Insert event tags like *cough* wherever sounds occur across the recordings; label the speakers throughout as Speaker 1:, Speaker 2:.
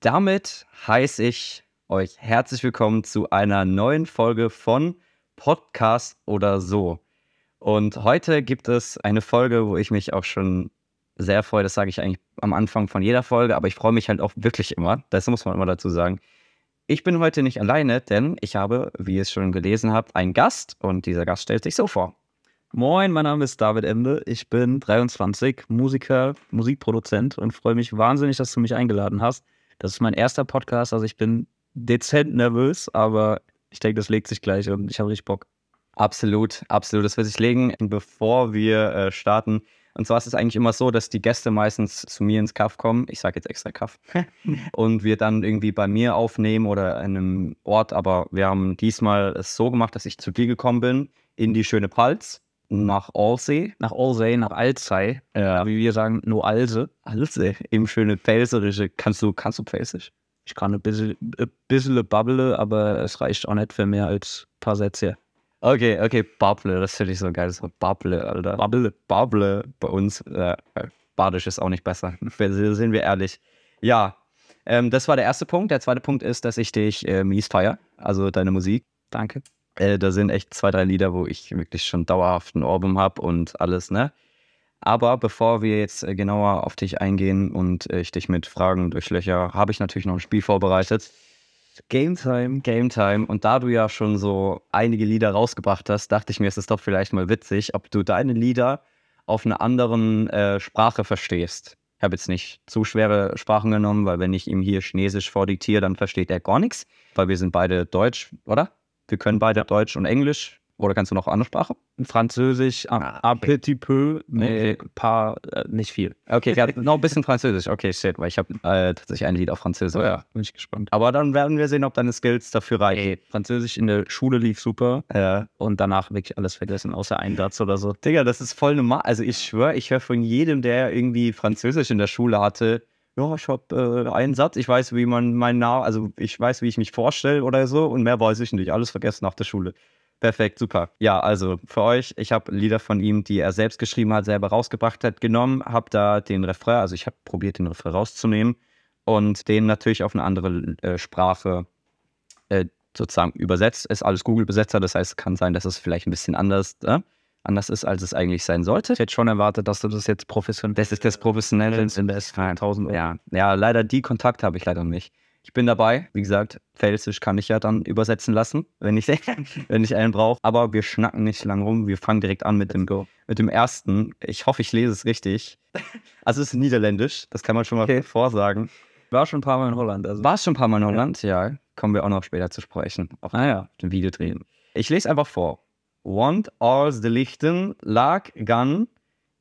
Speaker 1: damit heiße ich euch herzlich willkommen zu einer neuen Folge von Podcast oder so. Und heute gibt es eine Folge, wo ich mich auch schon sehr freue. Das sage ich eigentlich am Anfang von jeder Folge, aber ich freue mich halt auch wirklich immer. Das muss man immer dazu sagen. Ich bin heute nicht alleine, denn ich habe, wie ihr es schon gelesen habt, einen Gast und dieser Gast stellt sich so vor.
Speaker 2: Moin, mein Name ist David Ende. Ich bin 23, Musiker, Musikproduzent und freue mich wahnsinnig, dass du mich eingeladen hast. Das ist mein erster Podcast, also ich bin dezent nervös, aber ich denke, das legt sich gleich und ich habe richtig Bock.
Speaker 1: Absolut, absolut. Das wird sich legen, bevor wir äh, starten. Und zwar ist es eigentlich immer so, dass die Gäste meistens zu mir ins Kaff kommen. Ich sage jetzt extra Kaff. *laughs* und wir dann irgendwie bei mir aufnehmen oder in einem Ort. Aber wir haben diesmal es so gemacht, dass ich zu dir gekommen bin, in die schöne Palz nach Alsee.
Speaker 2: Nach Alsee, nach Alzey. Ja. Wie wir sagen, nur Alse.
Speaker 1: Alsee, im schöne Pfälzerische. Kannst du, kannst du Pfälzisch?
Speaker 2: Ich kann ein bisschen, ein bisschen Babble, aber es reicht auch nicht für mehr als ein paar Sätze.
Speaker 1: Okay, okay, Babble, das finde ich so geil. So Babble, Alter. Babble, Babble bei uns. Äh, Badisch ist auch nicht besser. *laughs* Sind wir ehrlich. Ja, ähm, das war der erste Punkt. Der zweite Punkt ist, dass ich dich äh, mies feier, also deine Musik.
Speaker 2: Danke.
Speaker 1: Äh, da sind echt zwei, drei Lieder, wo ich wirklich schon dauerhaft ein Ohrwurm habe und alles, ne? Aber bevor wir jetzt äh, genauer auf dich eingehen und äh, ich dich mit Fragen durchlöcher, habe ich natürlich noch ein Spiel vorbereitet. Game Time. Game Time. Und da du ja schon so einige Lieder rausgebracht hast, dachte ich mir, es ist doch vielleicht mal witzig, ob du deine Lieder auf einer anderen äh, Sprache verstehst. Ich habe jetzt nicht zu schwere Sprachen genommen, weil wenn ich ihm hier Chinesisch vordiktiere, dann versteht er gar nichts, weil wir sind beide Deutsch, oder? Wir können beide Deutsch und Englisch. Oder kannst du noch eine Sprache?
Speaker 2: Französisch, ah, un petit peu, nee, paar, äh, nicht viel.
Speaker 1: Okay, ja, noch ein bisschen Französisch. Okay, shit, weil ich habe äh, tatsächlich ein Lied auf Französisch.
Speaker 2: Oh ja, bin ich gespannt.
Speaker 1: Aber dann werden wir sehen, ob deine Skills dafür reichen. Ey,
Speaker 2: Französisch in der Schule lief super. Ja. Und danach wirklich alles vergessen, außer ein Satz oder so.
Speaker 1: Digga, das ist voll normal. Also ich schwöre, ich höre von jedem, der irgendwie Französisch in der Schule hatte, ja, ich habe äh, einen Satz, ich weiß, wie man meinen Namen, also ich weiß, wie ich mich vorstelle oder so und mehr weiß ich nicht. Alles vergessen nach der Schule. Perfekt, super. Ja, also für euch, ich habe Lieder von ihm, die er selbst geschrieben hat, selber rausgebracht hat, genommen, habe da den Refrain, also ich habe probiert, den Refrain rauszunehmen und den natürlich auf eine andere äh, Sprache äh, sozusagen übersetzt. Ist alles Google-Besetzer, das heißt, es kann sein, dass es vielleicht ein bisschen anders, äh, anders ist, als es eigentlich sein sollte.
Speaker 2: Ich hätte schon erwartet, dass du das jetzt professionell.
Speaker 1: Das ist das Professionelle. In der S 1000 Ja, ja, leider die Kontakte habe ich leider nicht. Ich bin dabei. Wie gesagt, Pfälzisch kann ich ja dann übersetzen lassen, wenn ich, *laughs* wenn ich einen brauche. Aber wir schnacken nicht lang rum. Wir fangen direkt an mit dem, mit dem ersten. Ich hoffe, ich lese es richtig. Also es ist Niederländisch, das kann man schon mal okay. vorsagen.
Speaker 2: War schon ein paar Mal in Holland.
Speaker 1: Also. War schon ein paar Mal in Holland, ja. ja. Kommen wir auch noch später zu sprechen.
Speaker 2: Auf ah ja.
Speaker 1: dem Video drehen. Ich lese einfach vor. Want als de lichten lag gan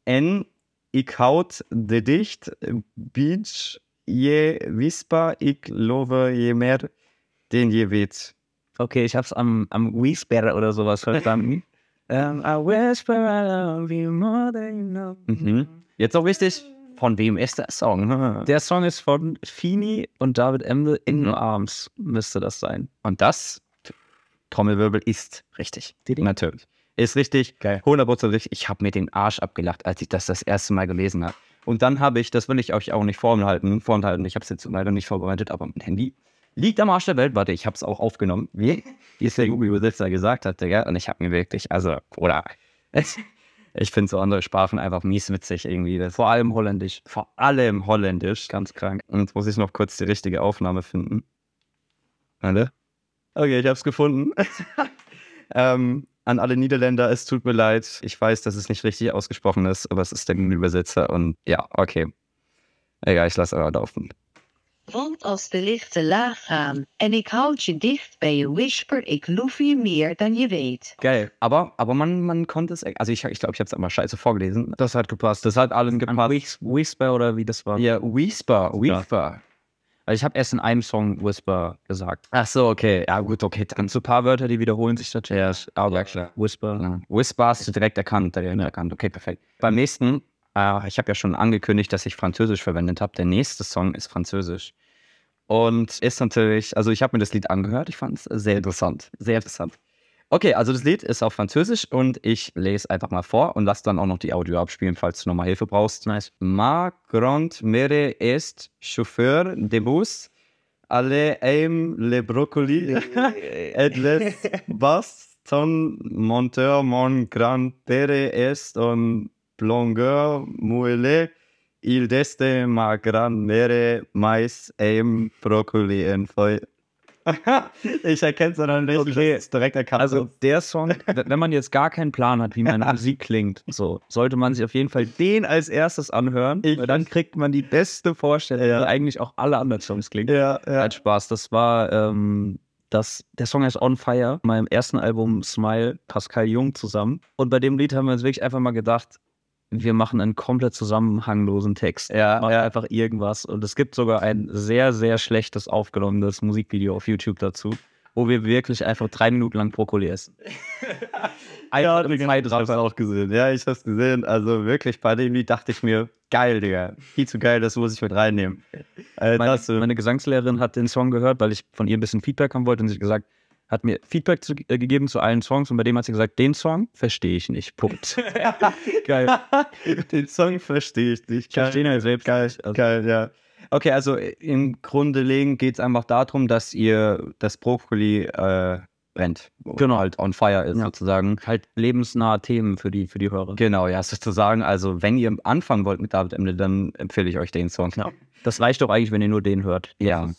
Speaker 1: en ik houd de dicht beach je wisper, ich love je mehr, den je weet.
Speaker 2: Okay, ich hab's am, am Whisper oder sowas verstanden. *laughs*
Speaker 1: um, I whisper I love you more than you know. Mhm. Jetzt auch wichtig, von wem ist der Song? *laughs*
Speaker 2: Der Song ist von Fini und David Emde in mhm. Arms, müsste das sein.
Speaker 1: Und das, Trommelwirbel, ist richtig. Natürlich. Ist richtig, Geil. 100% richtig. Ich habe mir den Arsch abgelacht, als ich das das erste Mal gelesen habe. Und dann habe ich, das will ich euch auch nicht vorhalten, vorhalten. ich habe es jetzt leider nicht vorbereitet, aber mein Handy liegt am Arsch der Welt. Warte, ich habe es auch aufgenommen, wie, wie es der Google-Übersetzer gesagt hat, Digga. Und ich habe mir wirklich, also, oder, *laughs* ich finde so andere Sprachen einfach mies witzig irgendwie.
Speaker 2: Vor allem Holländisch.
Speaker 1: Vor allem Holländisch, ganz krank. Und jetzt muss ich noch kurz die richtige Aufnahme finden. Alle? Okay, ich habe es gefunden. *laughs* ähm, an alle Niederländer, es tut mir leid. Ich weiß, dass es nicht richtig ausgesprochen ist, aber es ist der Übersetzer und ja, okay. Egal, ich lasse aber laufen.
Speaker 3: Want als de lichten laag gaan en ik houd je dicht bij je whisper, ik loef je meer dan je weet.
Speaker 1: Geil, aber, aber man, man konnte es, also ich glaube, ich, glaub, ich habe es einmal scheiße vorgelesen.
Speaker 2: Das hat gepasst. Das hat allen gepasst.
Speaker 1: Whisper oder wie das war?
Speaker 2: Ja, Whisper, Whisper. Ja. Also ich habe erst in einem Song Whisper gesagt.
Speaker 1: Ach so, okay. Ja, gut, okay.
Speaker 2: Dann so ein paar Wörter, die wiederholen sich natürlich.
Speaker 1: Ja, aber ja, klar.
Speaker 2: Whisper.
Speaker 1: Ja. Whisper hast du direkt erkannt, direkt ja. erkannt. Okay, perfekt. Beim nächsten, äh, ich habe ja schon angekündigt, dass ich Französisch verwendet habe. Der nächste Song ist Französisch. Und ist natürlich, also ich habe mir das Lied angehört, ich fand es sehr interessant. Sehr interessant. Okay, also das Lied ist auf Französisch und ich lese einfach mal vor und lasse dann auch noch die Audio abspielen, falls du nochmal Hilfe brauchst.
Speaker 2: Nice.
Speaker 1: Ma grande mère est chauffeur de bus alle aim le broccoli et les baston monteur mon grand pere est un plongeur muele il deste ma gran mere mais aim broccoli en feu. *laughs* ich erkenne es dann nicht.
Speaker 2: Okay.
Speaker 1: direkt erkannt.
Speaker 2: Also der Song, *laughs* wenn man jetzt gar keinen Plan hat, wie meine *laughs* Musik klingt, so sollte man sich auf jeden Fall den als erstes anhören,
Speaker 1: Ich-
Speaker 2: weil dann kriegt man die beste Vorstellung,
Speaker 1: Ja.
Speaker 2: wie eigentlich auch alle anderen Songs klingen.
Speaker 1: ja, ja.
Speaker 2: Hat Spaß. Das war ähm, das, der Song heißt On Fire, meinem ersten Album Smile, Pascal Jung zusammen. Und bei dem Lied haben wir uns wirklich einfach mal gedacht, wir machen einen komplett zusammenhanglosen Text.
Speaker 1: Ja,
Speaker 2: Machen
Speaker 1: ja.
Speaker 2: einfach irgendwas. Und es gibt sogar ein sehr, sehr schlechtes aufgenommenes Musikvideo auf YouTube dazu, wo wir wirklich einfach drei Minuten lang Brokkoli essen. *laughs*
Speaker 1: Ja,
Speaker 2: im
Speaker 1: ich hab's auch gesehen. Ja, ich hab's gesehen. Also wirklich, bei dem Lied dachte ich mir, geil, Digga. Viel zu geil, das muss ich mit reinnehmen. Äh,
Speaker 2: Meine,
Speaker 1: das, äh,
Speaker 2: meine Gesangslehrerin hat den Song gehört, weil ich von ihr ein bisschen Feedback haben wollte und sie hat gesagt, hat mir Feedback zu, äh, gegeben zu allen Songs und bei dem hat sie gesagt, den Song verstehe ich nicht. Punkt. *laughs* Geil.
Speaker 1: den Song verstehe ich nicht.
Speaker 2: Ich verstehe ihn halt selbst
Speaker 1: Geil.
Speaker 2: Also,
Speaker 1: geil, ja. Okay, also im Grunde geht es einfach darum, dass ihr das Brokkoli äh, brennt.
Speaker 2: Genau.
Speaker 1: Halt on fire ist
Speaker 2: Ja.
Speaker 1: sozusagen.
Speaker 2: halt lebensnahe Themen für die, für die Hörer.
Speaker 1: Genau, ja, sozusagen. Also wenn ihr anfangen wollt mit David Emle, dann empfehle ich euch den Song.
Speaker 2: Ja. Das reicht doch eigentlich, wenn ihr nur den hört.
Speaker 1: Ja.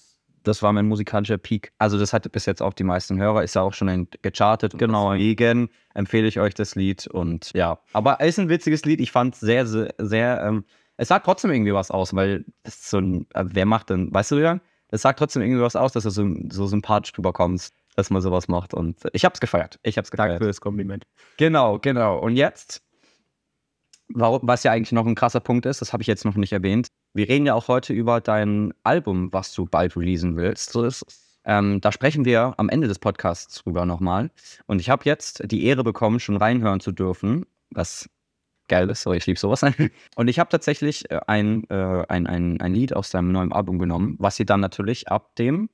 Speaker 2: Das war mein musikalischer Peak.
Speaker 1: Also das hatte bis jetzt auch die meisten Hörer, ist ja auch schon gechartet.
Speaker 2: Genau.
Speaker 1: Deswegen empfehle ich euch das Lied und ja. Aber es ist ein witziges Lied. Ich fand es sehr, sehr, sehr ähm, es sagt trotzdem irgendwie was aus, weil ist so ein, äh, wer macht denn, weißt du ja? Es sagt trotzdem irgendwie was aus, dass du so, so sympathisch rüberkommst, dass man sowas macht und ich hab's gefeiert. Ich hab's gefeiert.
Speaker 2: Danke für das Kompliment.
Speaker 1: Genau, genau. Und jetzt, warum, was ja eigentlich noch ein krasser Punkt ist, das habe ich jetzt noch nicht erwähnt. Wir reden ja auch heute über dein Album, was du bald releasen willst. Ähm, da sprechen wir am Ende des Podcasts drüber nochmal. Und ich habe jetzt die Ehre bekommen, schon reinhören zu dürfen, was geil ist. So, ich liebe sowas. *laughs* Und ich habe tatsächlich äh, ein, äh, ein, ein, ein Lied aus deinem neuen Album genommen, was ihr dann natürlich ab dem,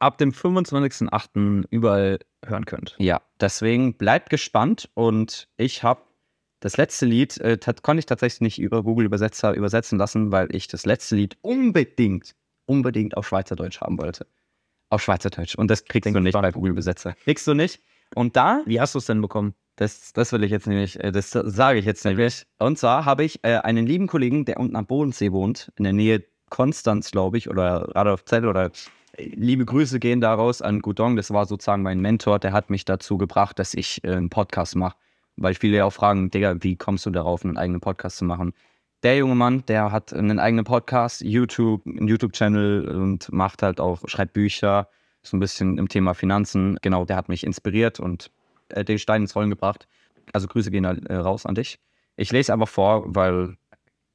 Speaker 2: Ab dem 25.08. überall hören könnt.
Speaker 1: ja, deswegen bleibt gespannt. Und ich habe das letzte Lied, äh, tat- konnte ich tatsächlich nicht über Google Übersetzer übersetzen lassen, weil ich das letzte Lied unbedingt, unbedingt auf Schweizerdeutsch haben wollte. Auf Schweizerdeutsch. Und das kriegst du nicht bei Google Übersetzer. Kriegst du nicht. Und da
Speaker 2: Wie hast du es denn bekommen?
Speaker 1: Das, das will ich jetzt nämlich, äh, das sage ich jetzt nämlich. Und zwar habe ich äh, einen lieben Kollegen, der unten am Bodensee wohnt, in der Nähe Konstanz, glaube ich, oder Radolfzell oder äh, liebe Grüße gehen daraus an Gudong. Das war sozusagen mein Mentor, der hat mich dazu gebracht, dass ich äh, einen Podcast mache. Weil viele ja auch fragen, Digga, wie kommst du darauf, einen eigenen Podcast zu machen? Der junge Mann, der hat einen eigenen Podcast, YouTube, einen YouTube-Channel und macht halt auch, schreibt Bücher, so ein bisschen im Thema Finanzen. Genau, der hat mich inspiriert und äh, den Stein ins Rollen gebracht. Also Grüße gehen da, äh, raus an dich. Ich lese einfach vor, weil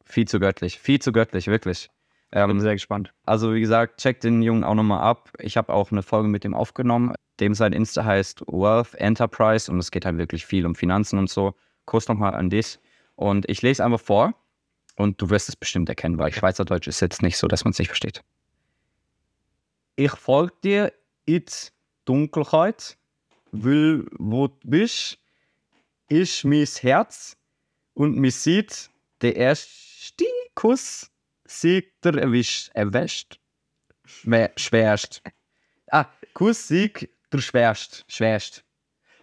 Speaker 1: viel zu göttlich, viel zu göttlich, wirklich.
Speaker 2: Bin
Speaker 1: Ähm,
Speaker 2: sehr gespannt.
Speaker 1: also wie gesagt, checkt den Jungen auch nochmal ab. Ich habe auch eine Folge mit dem aufgenommen. Dem sein Insta heißt Wealth Enterprise und es geht halt wirklich viel um Finanzen und so. Kurs nochmal an dich. Und ich lese einfach vor und du wirst es bestimmt erkennen, weil Schweizerdeutsch ist jetzt nicht so, dass man es nicht versteht. Ich folge dir in Dunkelheit, weil wo du bist, ist mein Herz und mir sieht der erste Kuss siegt der erwischt, schwer- schwerst. Ah, Kuss siegt der schwerst, schwerst.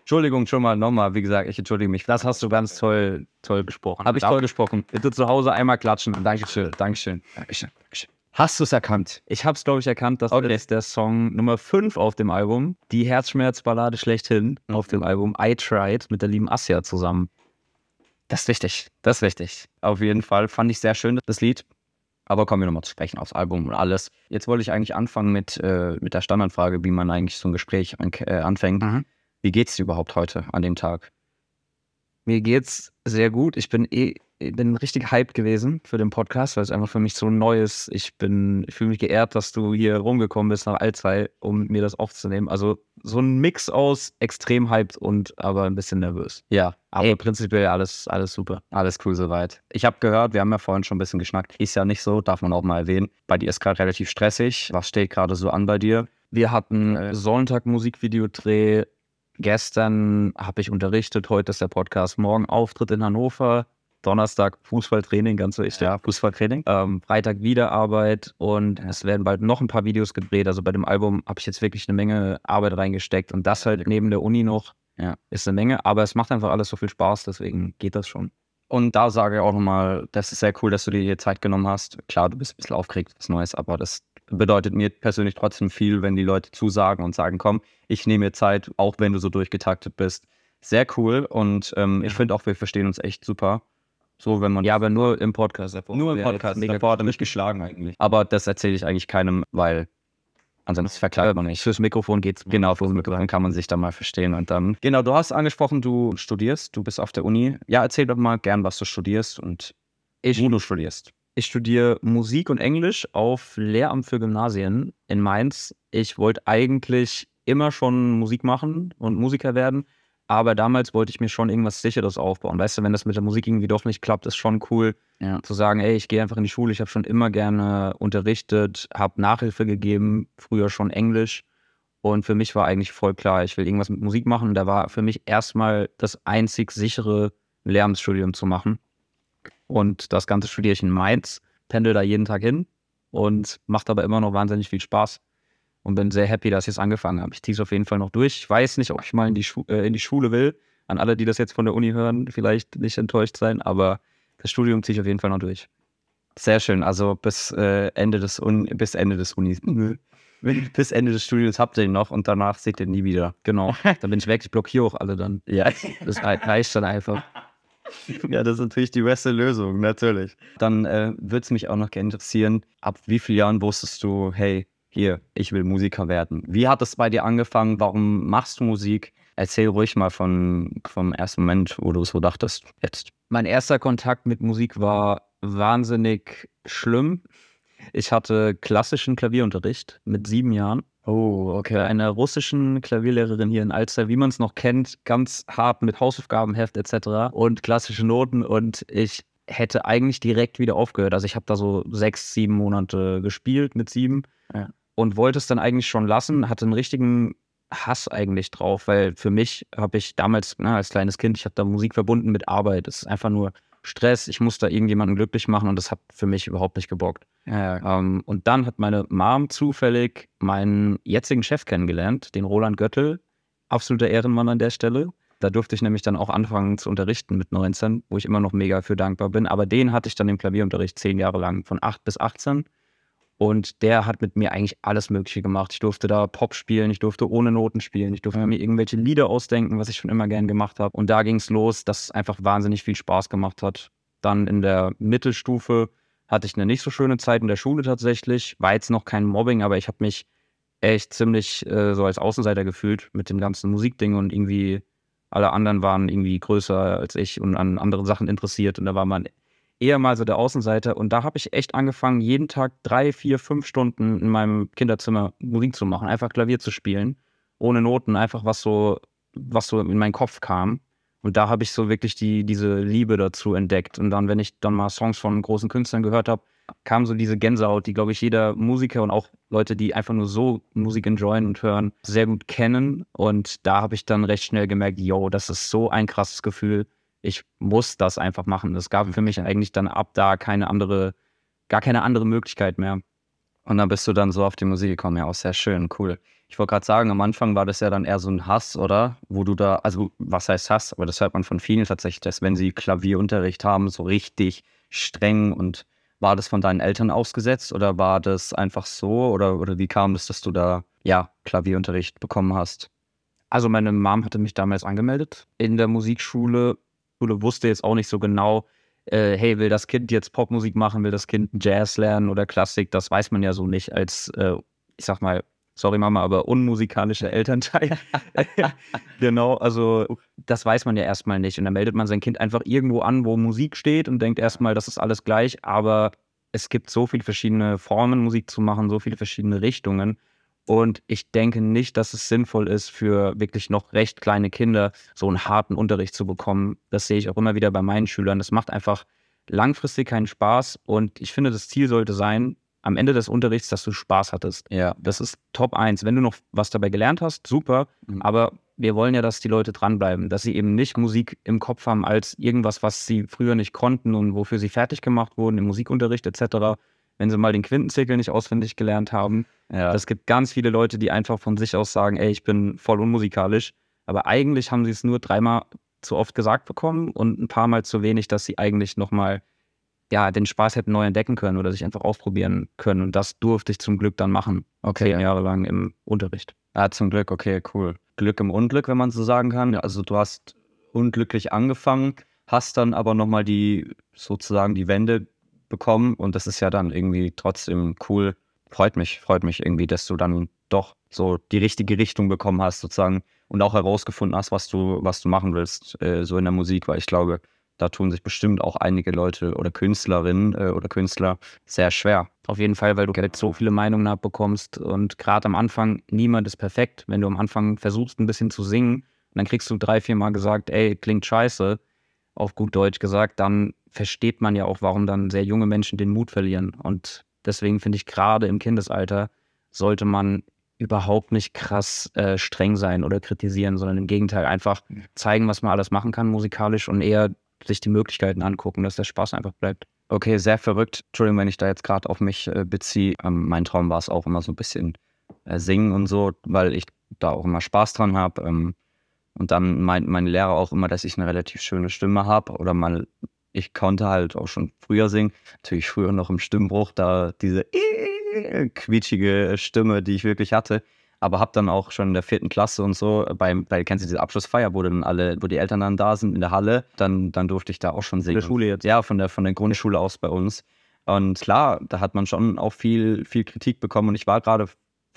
Speaker 1: Entschuldigung, schon mal nochmal, wie gesagt, ich entschuldige mich.
Speaker 2: Das hast du ganz toll, toll gesprochen.
Speaker 1: Habe ich toll gesprochen.
Speaker 2: Bitte zu Hause einmal klatschen.
Speaker 1: Dankeschön, Dankeschön, Dankeschön, Dankeschön. Hast du es erkannt?
Speaker 2: Ich habe es, glaube ich, erkannt, dass
Speaker 1: Okay.
Speaker 2: das der Song Nummer 5 auf dem Album, die Herzschmerzballade schlechthin
Speaker 1: Mhm.
Speaker 2: auf dem Album I Tried mit der lieben Asja zusammen.
Speaker 1: Das ist wichtig, das ist wichtig. Auf jeden Fall fand ich sehr schön, das Lied. Aber kommen wir nochmal zu sprechen aufs Album und alles. Jetzt wollte ich eigentlich anfangen mit, äh, mit der Standardfrage, wie man eigentlich so ein Gespräch an, äh, anfängt.
Speaker 2: Mhm.
Speaker 1: Wie geht's dir überhaupt heute an dem Tag?
Speaker 2: Mir geht's sehr gut. Ich bin eh bin richtig hyped gewesen für den Podcast, weil es einfach für mich so neu ist. Ich bin, ich fühle mich geehrt, dass du hier rumgekommen bist nach Allzeit, um mir das aufzunehmen. Also so ein Mix aus extrem hyped und aber ein bisschen nervös.
Speaker 1: Ja,
Speaker 2: Aber
Speaker 1: Ey.
Speaker 2: prinzipiell alles, alles super.
Speaker 1: Alles cool soweit. Ich habe gehört, wir haben ja vorhin schon ein bisschen geschnackt. Ist ja nicht so, darf man auch mal erwähnen. Bei dir ist gerade relativ stressig. Was steht gerade so an bei dir?
Speaker 2: Wir hatten äh, Sonntag Musikvideodreh. Gestern habe ich unterrichtet, heute ist der Podcast, morgen Auftritt in Hannover. Donnerstag Fußballtraining, ganz wichtig.
Speaker 1: Ja, Fußballtraining.
Speaker 2: Ähm, Freitag wieder Arbeit und es werden bald noch ein paar Videos gedreht. Also bei dem Album habe ich jetzt wirklich eine Menge Arbeit reingesteckt und das halt neben der Uni noch
Speaker 1: Ja.
Speaker 2: ist eine Menge. Aber es macht einfach alles so viel Spaß, deswegen geht das schon.
Speaker 1: Und da sage ich auch nochmal, das ist sehr cool, dass du dir hier Zeit genommen hast. Klar, du bist ein bisschen aufgeregt, was Neues, aber das bedeutet mir persönlich trotzdem viel, wenn die Leute zusagen und sagen, komm, ich nehme mir Zeit, auch wenn du so durchgetaktet bist. Sehr cool und ähm, ich finde auch, wir verstehen uns echt super. So, wenn man
Speaker 2: Ja, aber nur im Podcast. davor.
Speaker 1: nur im
Speaker 2: Wäre
Speaker 1: Podcast.
Speaker 2: jetzt Mega
Speaker 1: Davor hat er mich geschlagen eigentlich. Aber das erzähle ich eigentlich keinem, weil ansonsten verkleidet man nicht.
Speaker 2: Fürs Mikrofon geht's.
Speaker 1: Genau, fürs Mikrofon kann man sich da mal verstehen. Und dann, genau, du hast angesprochen, du studierst, du bist auf der Uni. Ja, erzähl doch mal gern, was du studierst und
Speaker 2: Ich,
Speaker 1: wo du studierst.
Speaker 2: ich studiere Musik und Englisch auf Lehramt für Gymnasien in Mainz. Ich wollte eigentlich immer schon Musik machen und Musiker werden, aber damals wollte ich mir schon irgendwas Sicheres aufbauen. Weißt du, wenn das mit der Musik irgendwie doch nicht klappt, ist schon cool
Speaker 1: Ja.
Speaker 2: zu sagen, ey, ich gehe einfach in die Schule. Ich habe schon immer gerne unterrichtet, habe Nachhilfe gegeben, früher schon Englisch. Und für mich war eigentlich voll klar, ich will irgendwas mit Musik machen. Und da war für mich erstmal das einzig sichere Lehramtsstudium zu machen. Und das Ganze studiere ich in Mainz, pendel da jeden Tag hin und macht aber immer noch wahnsinnig viel Spaß. Und bin sehr happy, dass ich es angefangen habe. Ich ziehe es auf jeden Fall noch durch. Ich weiß nicht, ob ich mal in die, Schu äh, in die Schule will. An alle, die das jetzt von der Uni hören, vielleicht nicht enttäuscht sein, aber das Studium ziehe ich auf jeden Fall noch durch.
Speaker 1: Sehr schön. Also bis äh, Ende des Un bis Ende des Unis. *laughs* bis Ende des Studiums habt ihr ihn noch und danach seht ihr ihn nie wieder.
Speaker 2: Genau. *laughs* Dann bin ich weg. Ich blockiere auch alle dann.
Speaker 1: Ja.
Speaker 2: Das rei- reicht dann einfach. *laughs*
Speaker 1: ja, das ist natürlich die beste Lösung, natürlich. Dann äh, würde es mich auch noch gerne interessieren, ab wie vielen Jahren wusstest du, hey, hier, ich will Musiker werden? Wie hat es bei dir angefangen? Warum machst du Musik? Erzähl ruhig mal von, vom ersten Moment, wo du so dachtest, jetzt.
Speaker 2: Mein erster Kontakt mit Musik war wahnsinnig schlimm. Ich hatte klassischen Klavierunterricht mit sieben Jahren.
Speaker 1: Oh, okay.
Speaker 2: Einer russischen Klavierlehrerin hier in Alster, wie man es noch kennt, ganz hart mit Hausaufgabenheft etc. und klassische Noten. Und ich hätte eigentlich direkt wieder aufgehört. Also ich habe da so sechs, sieben Monate gespielt mit sieben
Speaker 1: Ja.
Speaker 2: und wollte es dann eigentlich schon lassen, hatte einen richtigen Hass eigentlich drauf, weil für mich habe ich damals na, als kleines Kind, ich habe da Musik verbunden mit Arbeit. Es ist einfach nur Stress, ich muss da irgendjemanden glücklich machen und das hat für mich überhaupt nicht gebockt.
Speaker 1: Ja, ja.
Speaker 2: Ähm, und dann hat meine Mom zufällig meinen jetzigen Chef kennengelernt, den Roland Göttel. Absoluter Ehrenmann an der Stelle. Da durfte ich nämlich dann auch anfangen zu unterrichten mit 19, wo ich immer noch mega für dankbar bin. Aber den hatte ich dann im Klavierunterricht zehn Jahre lang, von 8 bis 18. Und der hat mit mir eigentlich alles Mögliche gemacht. Ich durfte da Pop spielen, ich durfte ohne Noten spielen, ich durfte mir irgendwelche Lieder ausdenken, was ich schon immer gern gemacht habe. Und da ging es los, dass es einfach wahnsinnig viel Spaß gemacht hat. Dann in der Mittelstufe hatte ich eine nicht so schöne Zeit in der Schule tatsächlich. War jetzt noch kein Mobbing, aber ich habe mich echt ziemlich äh, so als Außenseiter gefühlt mit dem ganzen Musikding und irgendwie alle anderen waren irgendwie größer als ich und an anderen Sachen interessiert. Und da war man eher mal so der Außenseiter. Und da habe ich echt angefangen, jeden Tag drei, vier, fünf Stunden in meinem Kinderzimmer Musik zu machen, einfach Klavier zu spielen, ohne Noten, einfach was so, was so in meinen Kopf kam. Und da habe ich so wirklich die, diese Liebe dazu entdeckt. Und dann, wenn ich dann mal Songs von großen Künstlern gehört habe, kam so diese Gänsehaut, die, glaube ich, jeder Musiker und auch Leute, die einfach nur so Musik enjoyen und hören, sehr gut kennen. Und da habe ich dann recht schnell gemerkt, yo, das ist so ein krasses Gefühl. Ich muss das einfach machen. Es gab für mich eigentlich dann ab da keine andere, gar keine andere Möglichkeit mehr.
Speaker 1: Und dann bist du dann so auf die Musik gekommen. Ja, auch sehr schön, cool. Ich wollte gerade sagen, am Anfang war das ja dann eher so ein Hass, oder? Wo du da, also was heißt Hass? Aber das hört man von vielen tatsächlich, dass wenn sie Klavierunterricht haben, so richtig streng und war das von deinen Eltern ausgesetzt oder war das einfach so oder, oder wie kam es, dass du da ja Klavierunterricht bekommen hast?
Speaker 2: Also meine Mom hatte mich damals angemeldet in der Musikschule. Schule wusste jetzt auch nicht so genau, äh, hey, will das Kind jetzt Popmusik machen, will das Kind Jazz lernen oder Klassik? Das weiß man ja so nicht als, äh, ich sag mal, sorry Mama, aber unmusikalischer Elternteil. *laughs* genau, also das weiß man ja erstmal nicht. Und dann meldet man sein Kind einfach irgendwo an, wo Musik steht und denkt erstmal, das ist alles gleich. Aber es gibt so viele verschiedene Formen, Musik zu machen, so viele verschiedene Richtungen. Und ich denke nicht, dass es sinnvoll ist, für wirklich noch recht kleine Kinder so einen harten Unterricht zu bekommen. Das sehe ich auch immer wieder bei meinen Schülern. Das macht einfach langfristig keinen Spaß. Und ich finde, das Ziel sollte sein, am Ende des Unterrichts, dass du Spaß hattest.
Speaker 1: Ja.
Speaker 2: Das ist Top 1. Wenn du noch was dabei gelernt hast, super.
Speaker 1: Mhm.
Speaker 2: Aber wir wollen ja, dass die Leute dranbleiben, dass sie eben nicht Musik im Kopf haben als irgendwas, was sie früher nicht konnten und wofür sie fertig gemacht wurden im Musikunterricht etc. Wenn sie mal den Quintenzirkel nicht auswendig gelernt haben.
Speaker 1: Ja.
Speaker 2: Es gibt ganz viele Leute, die einfach von sich aus sagen, ey, ich bin voll unmusikalisch. Aber eigentlich haben sie es nur dreimal zu oft gesagt bekommen und ein paar Mal zu wenig, dass sie eigentlich nochmal ja, den Spaß hätten neu entdecken können oder sich einfach ausprobieren können. Und das durfte ich zum Glück dann machen.
Speaker 1: Okay,
Speaker 2: Zehn
Speaker 1: ja.
Speaker 2: Jahre lang im Unterricht.
Speaker 1: Ah, zum Glück, okay, cool. Glück im Unglück, wenn man so sagen kann. Also du hast unglücklich angefangen, hast dann aber nochmal die, sozusagen die Wende bekommen und das ist ja dann irgendwie trotzdem cool. Freut mich, freut mich irgendwie, dass du dann doch so die richtige Richtung bekommen hast, sozusagen, und auch herausgefunden hast, was du, was du machen willst, äh, so in der Musik, weil ich glaube, da tun sich bestimmt auch einige Leute oder Künstlerinnen äh, oder Künstler sehr schwer.
Speaker 2: Auf jeden Fall, weil du halt so viele Meinungen abbekommst. Und gerade am Anfang, niemand ist perfekt. Wenn du am Anfang versuchst, ein bisschen zu singen, und dann kriegst du drei, vier Mal gesagt, ey, klingt scheiße, auf gut Deutsch gesagt, dann versteht man ja auch, warum dann sehr junge Menschen den Mut verlieren. Und deswegen finde ich, gerade im Kindesalter sollte man überhaupt nicht krass äh, streng sein oder kritisieren, sondern im Gegenteil einfach zeigen, was man alles machen kann musikalisch und eher sich die Möglichkeiten angucken, dass der Spaß einfach bleibt.
Speaker 1: Okay, sehr verrückt. Entschuldigung, wenn ich da jetzt gerade auf mich äh, beziehe. Ähm, mein Traum war es auch immer so ein bisschen äh, singen und so, weil ich da auch immer Spaß dran habe. Ähm, und dann meint mein Lehrer auch immer, dass ich eine relativ schöne Stimme habe oder mal, ich konnte halt auch schon früher singen. Natürlich früher noch im Stimmbruch, da diese quietschige Stimme, die ich wirklich hatte. Aber habe dann auch schon in der vierten Klasse und so, beim, weil kennst du diese Abschlussfeier, wo dann alle, wo die Eltern dann da sind in der Halle, dann, dann durfte ich da auch schon singen.
Speaker 2: der Schule jetzt?
Speaker 1: Ja, von der, von der Grundschule aus bei uns. Und klar, da hat man schon auch viel, viel Kritik bekommen. Und ich war gerade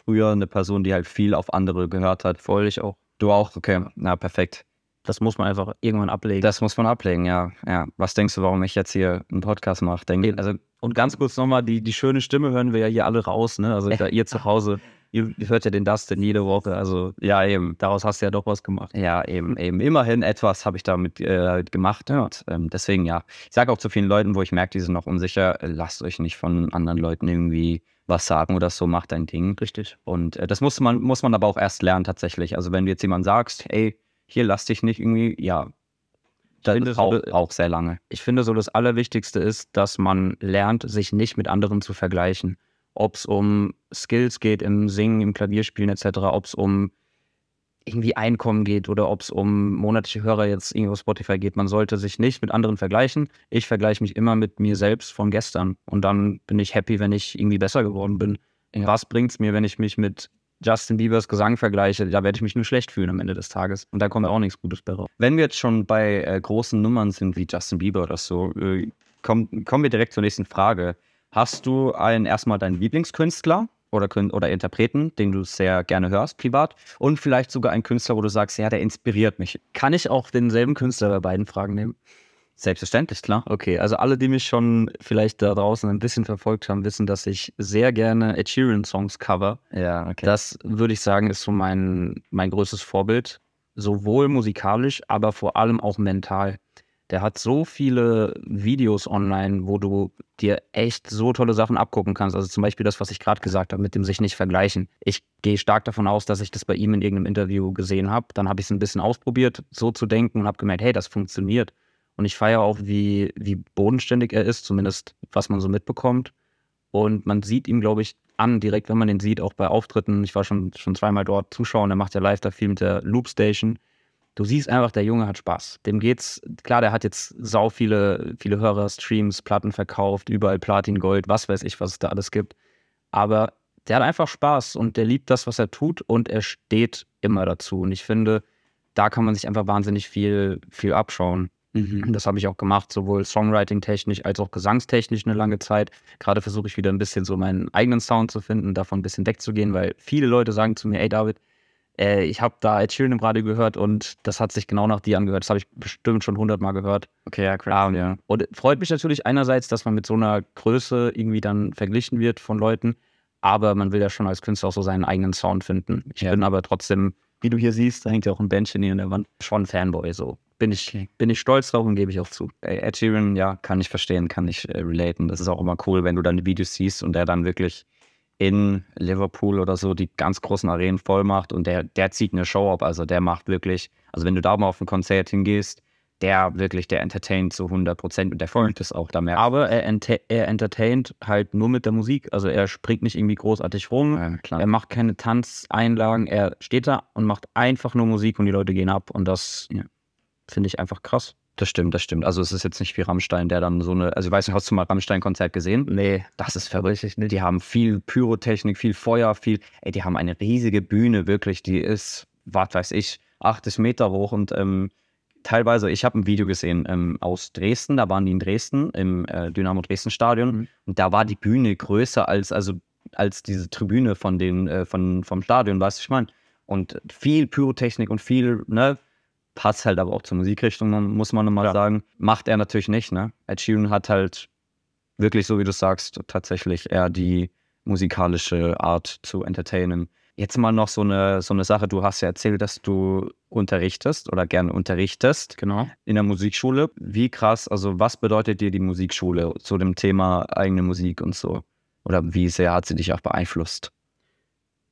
Speaker 1: früher eine Person, die halt viel auf andere gehört hat.
Speaker 2: Voll ich auch.
Speaker 1: Du auch? Okay, na perfekt.
Speaker 2: Das muss man einfach irgendwann ablegen.
Speaker 1: Das muss man ablegen, ja. ja. Was denkst du, warum ich jetzt hier einen Podcast mache? Denk,
Speaker 2: also, und ganz kurz nochmal, die, die schöne Stimme hören wir ja hier alle raus, ne? Also da, ihr zu Hause, ihr, ihr hört ja den Dustin jede Woche. Also
Speaker 1: ja, eben.
Speaker 2: daraus hast du ja doch was gemacht.
Speaker 1: Ja, eben, eben. Immerhin etwas habe ich damit äh, gemacht.
Speaker 2: Ja.
Speaker 1: Und, ähm, deswegen, ja. Ich sage auch zu vielen Leuten, wo ich merke, die sind noch unsicher, lasst euch nicht von anderen Leuten irgendwie was sagen oder so, macht dein Ding.
Speaker 2: Richtig.
Speaker 1: Und äh, das muss man, muss man aber auch erst lernen tatsächlich. Also wenn du jetzt jemand sagst, ey, hier lass dich nicht irgendwie, ja, das
Speaker 2: finde,
Speaker 1: braucht
Speaker 2: so-
Speaker 1: auch sehr lange.
Speaker 2: Ich finde so, das Allerwichtigste ist, dass man lernt, sich nicht mit anderen zu vergleichen. Ob es um Skills geht im Singen, im Klavierspielen etc., ob es um irgendwie Einkommen geht oder ob es um monatliche Hörer jetzt irgendwie auf Spotify geht. Man sollte sich nicht mit anderen vergleichen. Ich vergleiche mich immer mit mir selbst von gestern und dann bin ich happy, wenn ich irgendwie besser geworden bin. Was bringt es mir, wenn ich mich mit Justin Biebers Gesang vergleiche? Da werde ich mich nur schlecht fühlen am Ende des Tages. Und da kommt auch nichts Gutes bei raus.
Speaker 1: Wenn wir jetzt schon bei äh, großen Nummern sind wie Justin Bieber oder so, äh, komm, kommen wir direkt zur nächsten Frage. Hast du einen erstmal deinen Lieblingskünstler oder, oder Interpreten, den du sehr gerne hörst, privat? Und vielleicht sogar einen Künstler, wo du sagst, ja, der inspiriert mich.
Speaker 2: Kann ich auch denselben Künstler bei beiden Fragen nehmen?
Speaker 1: Selbstverständlich, klar.
Speaker 2: Okay, also alle, die mich schon vielleicht da draußen ein bisschen verfolgt haben, wissen, dass ich sehr gerne Ed Sheeran Songs cover.
Speaker 1: Ja, okay.
Speaker 2: Das würde ich sagen, ist so mein, mein größtes Vorbild. Sowohl musikalisch, aber vor allem auch mental. Der hat so viele Videos online, wo du dir echt so tolle Sachen abgucken kannst. Also zum Beispiel das, was ich gerade gesagt habe, mit dem sich nicht vergleichen. Ich gehe stark davon aus, dass ich das bei ihm in irgendeinem Interview gesehen habe. Dann habe ich es ein bisschen ausprobiert, so zu denken und habe gemerkt, hey, das funktioniert. Und ich feiere auch, wie, wie bodenständig er ist, zumindest was man so mitbekommt. Und man sieht ihm, glaube ich, an, direkt wenn man den sieht, auch bei Auftritten. Ich war schon, schon zweimal dort zuschauen, er macht ja live da viel mit der Loop Station. Du siehst einfach, der Junge hat Spaß. Dem geht's, klar, der hat jetzt sau viele, viele Hörer, Streams, Platten verkauft, überall Platin, Gold, was weiß ich, was es da alles gibt. Aber der hat einfach Spaß und der liebt das, was er tut und er steht immer dazu. Und ich finde, da kann man sich einfach wahnsinnig viel, viel abschauen.
Speaker 1: Mhm.
Speaker 2: Das habe ich auch gemacht, sowohl Songwriting-technisch als auch gesangstechnisch eine lange Zeit. Gerade versuche ich wieder ein bisschen so meinen eigenen Sound zu finden, davon ein bisschen wegzugehen, weil viele Leute sagen zu mir, ey David, äh, ich habe da Ed Sheeran im Radio gehört und das hat sich genau nach dir angehört. Das habe ich bestimmt schon hundertmal gehört.
Speaker 1: Okay, ja, crazy, ja.
Speaker 2: Und freut mich natürlich einerseits, dass man mit so einer Größe irgendwie dann verglichen wird von Leuten, aber man will ja schon als Künstler auch so seinen eigenen Sound finden. Ich
Speaker 1: Ja.
Speaker 2: bin aber trotzdem, wie du hier siehst, da hängt ja auch ein Bändchen hier in der Wand, schon Fanboy so. bin ich, bin ich stolz drauf und gebe ich auch zu.
Speaker 1: Ed Sheeran, ja, kann ich verstehen, kann ich äh, relaten. Das ist auch immer cool, wenn du dann die Videos siehst und der dann wirklich in Liverpool oder so die ganz großen Arenen voll macht und der, der zieht eine Show ab. Also der macht wirklich, also wenn du da mal auf ein Konzert hingehst, der wirklich, der entertaint zu 100 Prozent und der folgt es auch da mehr.
Speaker 2: Aber er, ent er entertaint halt nur mit der Musik. Also er springt nicht irgendwie großartig rum. Ja, er macht keine Tanzeinlagen. Er steht da und macht einfach nur Musik und die Leute gehen ab. Und das ja. finde ich einfach krass.
Speaker 1: Das stimmt, das stimmt. Also es ist jetzt nicht wie Rammstein, der dann so eine, also ich weiß nicht, hast du mal Rammstein-Konzert gesehen?
Speaker 2: Nee, das ist verrückt.
Speaker 1: Ne? Die haben viel Pyrotechnik, viel Feuer, viel, ey, die haben eine riesige Bühne, wirklich, die ist, was weiß ich, 80 Meter hoch und ähm, teilweise, ich habe ein Video gesehen ähm, aus Dresden, da waren die in Dresden im äh, Dynamo Dresden Stadion mhm. und da war die Bühne größer als, also, als diese Tribüne von den, äh, von, vom Stadion, weißt du, ich meine? Und viel Pyrotechnik und viel, ne, passt halt aber auch zur Musikrichtung, muss man nochmal ja. sagen. Macht er natürlich nicht, ne? Ed Sheeran hat halt wirklich, so wie du sagst, tatsächlich eher die musikalische Art zu entertainen. Jetzt mal noch so eine, so eine Sache. Du hast ja erzählt, dass du unterrichtest oder gerne unterrichtest.
Speaker 2: Genau.
Speaker 1: In der Musikschule. Wie krass, also was bedeutet dir die Musikschule zu dem Thema eigene Musik und so? Oder wie sehr hat sie dich auch beeinflusst?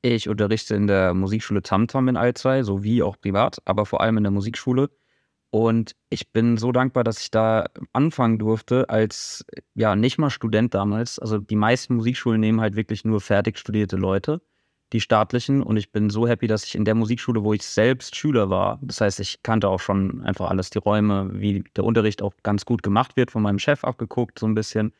Speaker 2: Ich unterrichte in der Musikschule Tamtam in Alzey, sowie auch privat, aber vor allem in der Musikschule. Und ich bin so dankbar, dass ich da anfangen durfte als, ja, nicht mal Student damals. Also die meisten Musikschulen nehmen halt wirklich nur fertig studierte Leute, die staatlichen. Und ich bin so happy, dass ich in der Musikschule, wo ich selbst Schüler war, das heißt, ich kannte auch schon einfach alles, die Räume, wie der Unterricht auch ganz gut gemacht wird, von meinem Chef abgeguckt, so ein bisschen.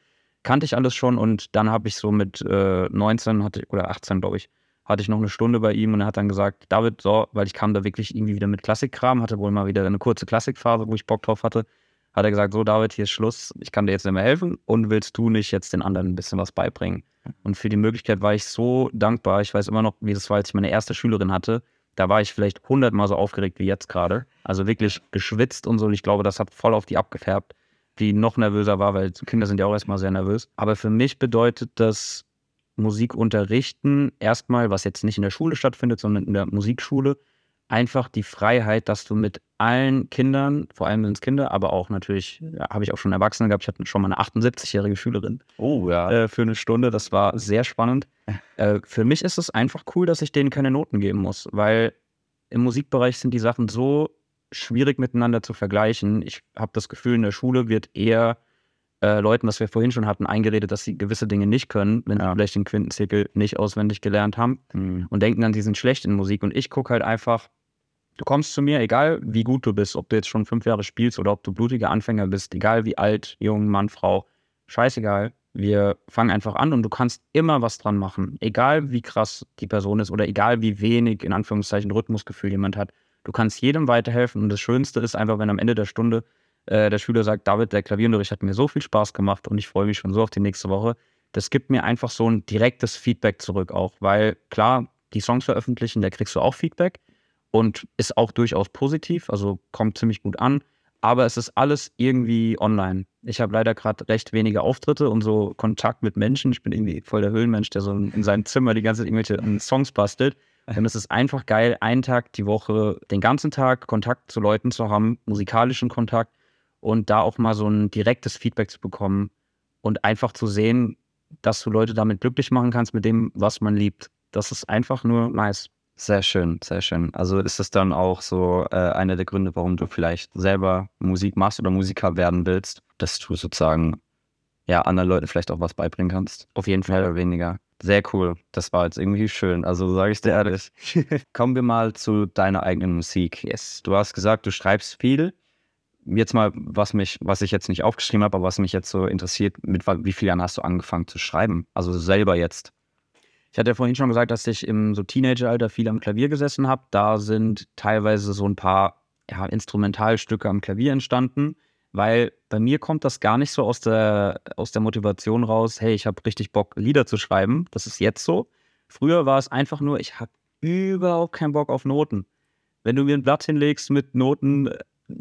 Speaker 2: Kannte ich alles schon und dann habe ich so mit äh, 19 hatte, oder 18, glaube ich, hatte ich noch eine Stunde bei ihm und er hat dann gesagt, David, so, weil ich kam da wirklich irgendwie wieder mit Klassikkram, hatte wohl mal wieder eine kurze Klassikphase, wo ich Bock drauf hatte, hat er gesagt, so David, hier ist Schluss, ich kann dir jetzt nicht mehr helfen und willst du nicht jetzt den anderen ein bisschen was beibringen? Und für die Möglichkeit war ich so dankbar. Ich weiß immer noch, wie das war, als ich meine erste Schülerin hatte. Da war ich vielleicht hundertmal so aufgeregt wie jetzt gerade. Also wirklich geschwitzt und so. Und ich glaube, das hat voll auf die abgefärbt, die noch nervöser war, weil Kinder sind ja auch erstmal sehr nervös. Aber für mich bedeutet das Musik unterrichten, erstmal, was jetzt nicht in der Schule stattfindet, sondern in der Musikschule, einfach die Freiheit, dass du mit allen Kindern, vor allem sind es Kinder, aber auch natürlich, ja, habe ich auch schon Erwachsene gehabt, ich hatte schon mal eine 78-jährige Schülerin.
Speaker 1: Oh ja.
Speaker 2: Äh, für eine Stunde, das war sehr spannend. *laughs* Äh, für mich ist es einfach cool, dass ich denen keine Noten geben muss, weil im Musikbereich sind die Sachen so schwierig miteinander zu vergleichen. Ich habe das Gefühl, in der Schule wird eher äh, Leuten, was wir vorhin schon hatten, eingeredet, dass sie gewisse Dinge nicht können, wenn ja. sie vielleicht den Quintenzirkel nicht auswendig gelernt haben mhm. und denken dann, die sind schlecht in Musik. Und ich gucke halt einfach, du kommst zu mir, egal wie gut du bist, ob du jetzt schon fünf Jahre spielst oder ob du blutiger Anfänger bist, egal wie alt, jung, Mann, Frau, scheißegal. Wir fangen einfach an und du kannst immer was dran machen. Egal wie krass die Person ist oder egal wie wenig, in Anführungszeichen, Rhythmusgefühl jemand hat. Du kannst jedem weiterhelfen und das Schönste ist einfach, wenn am Ende der Stunde äh, der Schüler sagt, David, der Klavierunterricht hat mir so viel Spaß gemacht und ich freue mich schon so auf die nächste Woche. Das gibt mir einfach so ein direktes Feedback zurück auch, weil klar, die Songs veröffentlichen, da kriegst du auch Feedback und ist auch durchaus positiv, also kommt ziemlich gut an. Aber es ist alles irgendwie online. Ich habe leider gerade recht wenige Auftritte und so Kontakt mit Menschen. Ich bin irgendwie voll der Höhlenmensch, der so in seinem Zimmer die ganze Zeit irgendwelche Songs bastelt. Und es ist einfach geil, einen Tag die Woche, den ganzen Tag Kontakt zu Leuten zu haben, musikalischen Kontakt und da auch mal so ein direktes Feedback zu bekommen und einfach zu sehen, dass du Leute damit glücklich machen kannst mit dem, was man liebt. Das ist einfach nur nice.
Speaker 1: Sehr schön, sehr schön. Also ist es dann auch so äh, einer der Gründe, warum du vielleicht selber Musik machst oder Musiker werden willst, dass du sozusagen ja anderen Leuten vielleicht auch was beibringen kannst?
Speaker 2: Auf jeden Fall.
Speaker 1: Mehr oder weniger. Sehr cool. Das war jetzt irgendwie schön. Also sage ich dir ehrlich. *laughs* Kommen wir mal zu deiner eigenen Musik. Yes. Du hast gesagt, du schreibst viel jetzt mal, was mich, was ich jetzt nicht aufgeschrieben habe, aber was mich jetzt so interessiert, mit wie vielen Jahren hast du angefangen zu schreiben? Also selber jetzt.
Speaker 2: Ich hatte ja vorhin schon gesagt, dass ich im so Teenageralter viel am Klavier gesessen habe. Da sind teilweise so ein paar ja, Instrumentalstücke am Klavier entstanden, weil bei mir kommt das gar nicht so aus der, aus der Motivation raus, hey, ich habe richtig Bock, Lieder zu schreiben. Das ist jetzt so. Früher war es einfach nur, ich habe überhaupt keinen Bock auf Noten. Wenn du mir ein Blatt hinlegst mit Noten,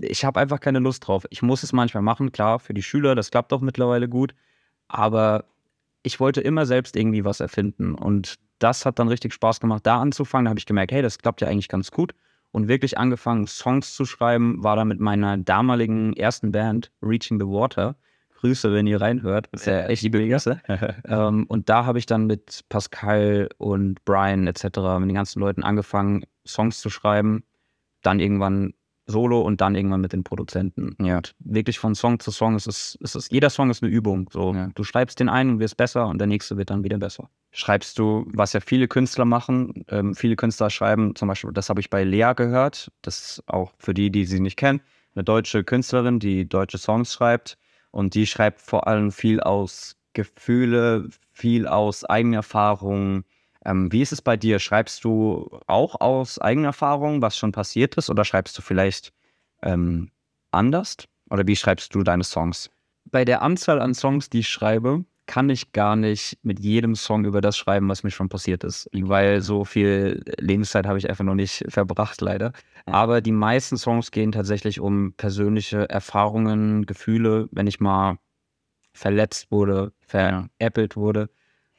Speaker 2: ich habe einfach keine Lust drauf. Ich muss es manchmal machen, klar, für die Schüler, das klappt auch mittlerweile gut. Aber ich wollte immer selbst irgendwie was erfinden. Und das hat dann richtig Spaß gemacht, da anzufangen. Da habe ich gemerkt, hey, das klappt ja eigentlich ganz gut. und wirklich angefangen, Songs zu schreiben, war dann mit meiner damaligen ersten Band, Reaching the Water. Grüße, wenn ihr reinhört.
Speaker 1: Das ist ja echt liebe Grüße. *laughs*
Speaker 2: ähm, und da habe ich dann mit Pascal und Brian etc., mit den ganzen Leuten angefangen, Songs zu schreiben. Dann irgendwann solo und dann irgendwann mit den Produzenten.
Speaker 1: Ja.
Speaker 2: Und wirklich von Song zu Song ist es, ist es jeder Song ist eine Übung. So,
Speaker 1: Ja.
Speaker 2: du schreibst den einen und wirst besser und der nächste wird dann wieder besser.
Speaker 1: Schreibst du, was ja viele Künstler machen, ähm, viele Künstler schreiben, zum Beispiel, das habe ich bei Lea gehört, das ist auch für die, die sie nicht kennen, eine deutsche Künstlerin, die deutsche Songs schreibt und die schreibt vor allem viel aus Gefühle, viel aus Eigenerfahrung. Ähm, wie ist es bei dir? Schreibst du auch aus Eigenerfahrung, was schon passiert ist, oder schreibst du vielleicht ähm, anders? Oder wie schreibst du deine Songs?
Speaker 2: Bei der Anzahl an Songs, die ich schreibe, kann ich gar nicht mit jedem Song über das schreiben, was mir schon passiert ist. Weil so viel Lebenszeit habe ich einfach noch nicht verbracht, leider. Aber die meisten Songs gehen tatsächlich um persönliche Erfahrungen, Gefühle, wenn ich mal verletzt wurde, veräppelt wurde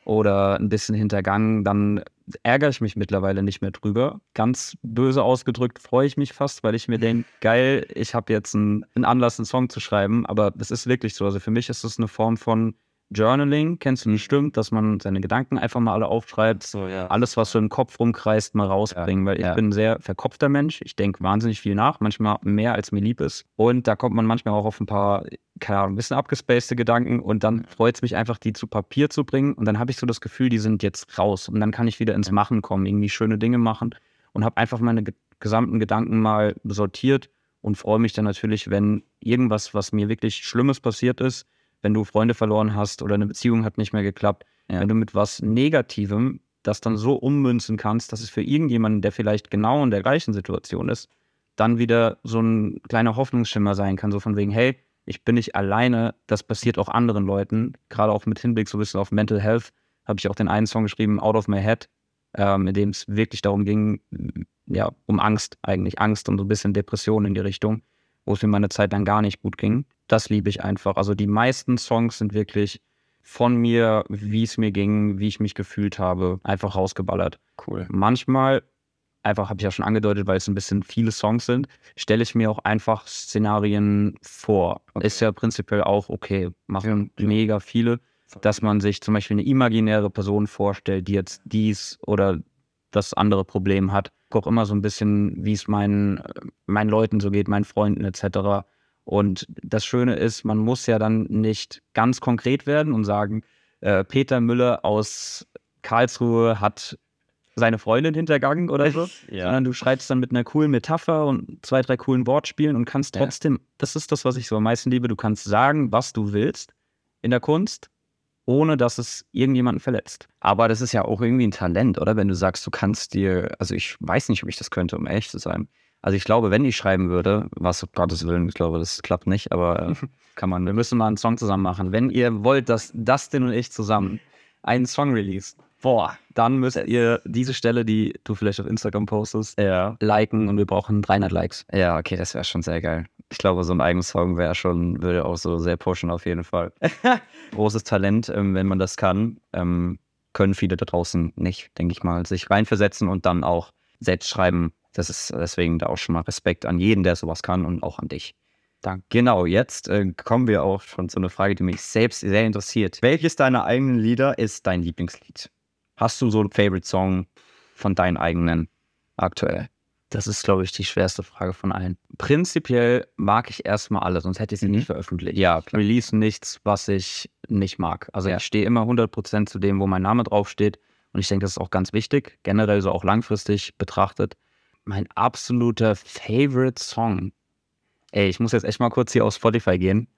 Speaker 2: oder ein bisschen hintergangen, dann ärgere ich mich mittlerweile nicht mehr drüber. Ganz böse ausgedrückt freue ich mich fast, weil ich mir denke, *laughs* geil, ich habe jetzt einen, einen Anlass, einen Song zu schreiben. Aber es ist wirklich so. Also für mich ist es eine Form von Journaling, kennst du bestimmt, dass man seine Gedanken einfach mal alle aufschreibt.
Speaker 1: So, ja.
Speaker 2: Alles, was so im Kopf rumkreist, mal rausbringen, weil ich
Speaker 1: ja.
Speaker 2: bin ein sehr verkopfter Mensch. Ich denke wahnsinnig viel nach, manchmal mehr als mir lieb ist. Und da kommt man manchmal auch auf ein paar, keine Ahnung, ein bisschen abgespacede Gedanken und dann freut es mich einfach, die zu Papier zu bringen. Und dann habe ich so das Gefühl, die sind jetzt raus. Und dann kann ich wieder ins Machen kommen, irgendwie schöne Dinge machen und habe einfach meine ge gesamten Gedanken mal sortiert und freue mich dann natürlich, wenn irgendwas, was mir wirklich Schlimmes passiert ist, wenn du Freunde verloren hast oder eine Beziehung hat nicht mehr geklappt,
Speaker 1: Ja.
Speaker 2: wenn du mit was Negativem das dann so ummünzen kannst, dass es für irgendjemanden, der vielleicht genau in der gleichen Situation ist, dann wieder so ein kleiner Hoffnungsschimmer sein kann, so von wegen, hey, ich bin nicht alleine, das passiert auch anderen Leuten, gerade auch mit Hinblick so ein bisschen auf Mental Health, habe ich auch den einen Song geschrieben, Out of My Head, ähm, in dem es wirklich darum ging, ja, um Angst eigentlich, Angst und so ein bisschen Depression in die Richtung, wo es mir meine Zeit lang gar nicht gut ging. Das liebe ich einfach. Also die meisten Songs sind wirklich von mir, wie es mir ging, wie ich mich gefühlt habe, einfach rausgeballert.
Speaker 1: Cool.
Speaker 2: Manchmal, einfach habe ich ja schon angedeutet, weil es ein bisschen viele Songs sind, stelle ich mir auch einfach Szenarien vor.
Speaker 1: Okay.
Speaker 2: Ist ja prinzipiell auch okay, machen
Speaker 1: Ja, ja.
Speaker 2: mega viele, dass man sich zum Beispiel eine imaginäre Person vorstellt, die jetzt dies oder das andere Problem hat. Ich gucke immer so ein bisschen, wie es meinen, äh, meinen Leuten so geht, meinen Freunden etc. Und das Schöne ist, man muss ja dann nicht ganz konkret werden und sagen, äh, Peter Müller aus Karlsruhe hat seine Freundin hintergangen oder so, *laughs*
Speaker 1: Ja.
Speaker 2: sondern du schreibst dann mit einer coolen Metapher und zwei, drei coolen Wortspielen und kannst
Speaker 1: Ja.
Speaker 2: trotzdem, das ist das, was ich so am meisten liebe, du kannst sagen, was du willst in der Kunst, ohne dass es irgendjemanden verletzt.
Speaker 1: Aber das ist ja auch irgendwie ein Talent, oder? Wenn du sagst, du kannst dir, also ich weiß nicht, ob ich das könnte, um ehrlich zu sein. Also ich glaube, wenn ich schreiben würde, was um Gottes Willen, ich glaube, das klappt nicht, aber äh, *laughs* kann man.
Speaker 2: Wir müssen mal einen Song zusammen machen. Wenn ihr wollt, dass Dustin und ich zusammen einen Song release, boah, dann müsst ihr diese Stelle, die du vielleicht auf Instagram postest,
Speaker 1: Ja.
Speaker 2: liken und wir brauchen 300 Likes.
Speaker 1: Ja, okay, das wäre schon sehr geil. Ich glaube, so ein eigener Song wäre schon, würde auch so sehr pushen auf jeden Fall. *laughs* Großes Talent, ähm, wenn man das kann. Ähm, können viele da draußen nicht, denke ich mal, sich reinversetzen und dann auch selbst schreiben. Das ist deswegen da auch schon mal Respekt an jeden, der sowas kann und auch an dich.
Speaker 2: Danke.
Speaker 1: Genau, jetzt äh, kommen wir auch schon zu einer Frage, die mich selbst sehr interessiert. Welches deiner eigenen Lieder ist dein Lieblingslied? Hast du so einen Favorite-Song von deinen eigenen aktuell?
Speaker 2: Das ist, glaube ich, die schwerste Frage von allen. Prinzipiell mag ich erstmal alles, sonst hätte ich sie
Speaker 1: Mhm.
Speaker 2: nicht veröffentlicht.
Speaker 1: Ja,
Speaker 2: Ich release nichts, was ich nicht mag. Also
Speaker 1: Ja.
Speaker 2: ich stehe immer 100% zu dem, wo mein Name draufsteht. Und ich denke, das ist auch ganz wichtig, generell so auch langfristig betrachtet. Mein absoluter Favorite Song. Ey, ich muss jetzt echt mal kurz hier auf Spotify gehen.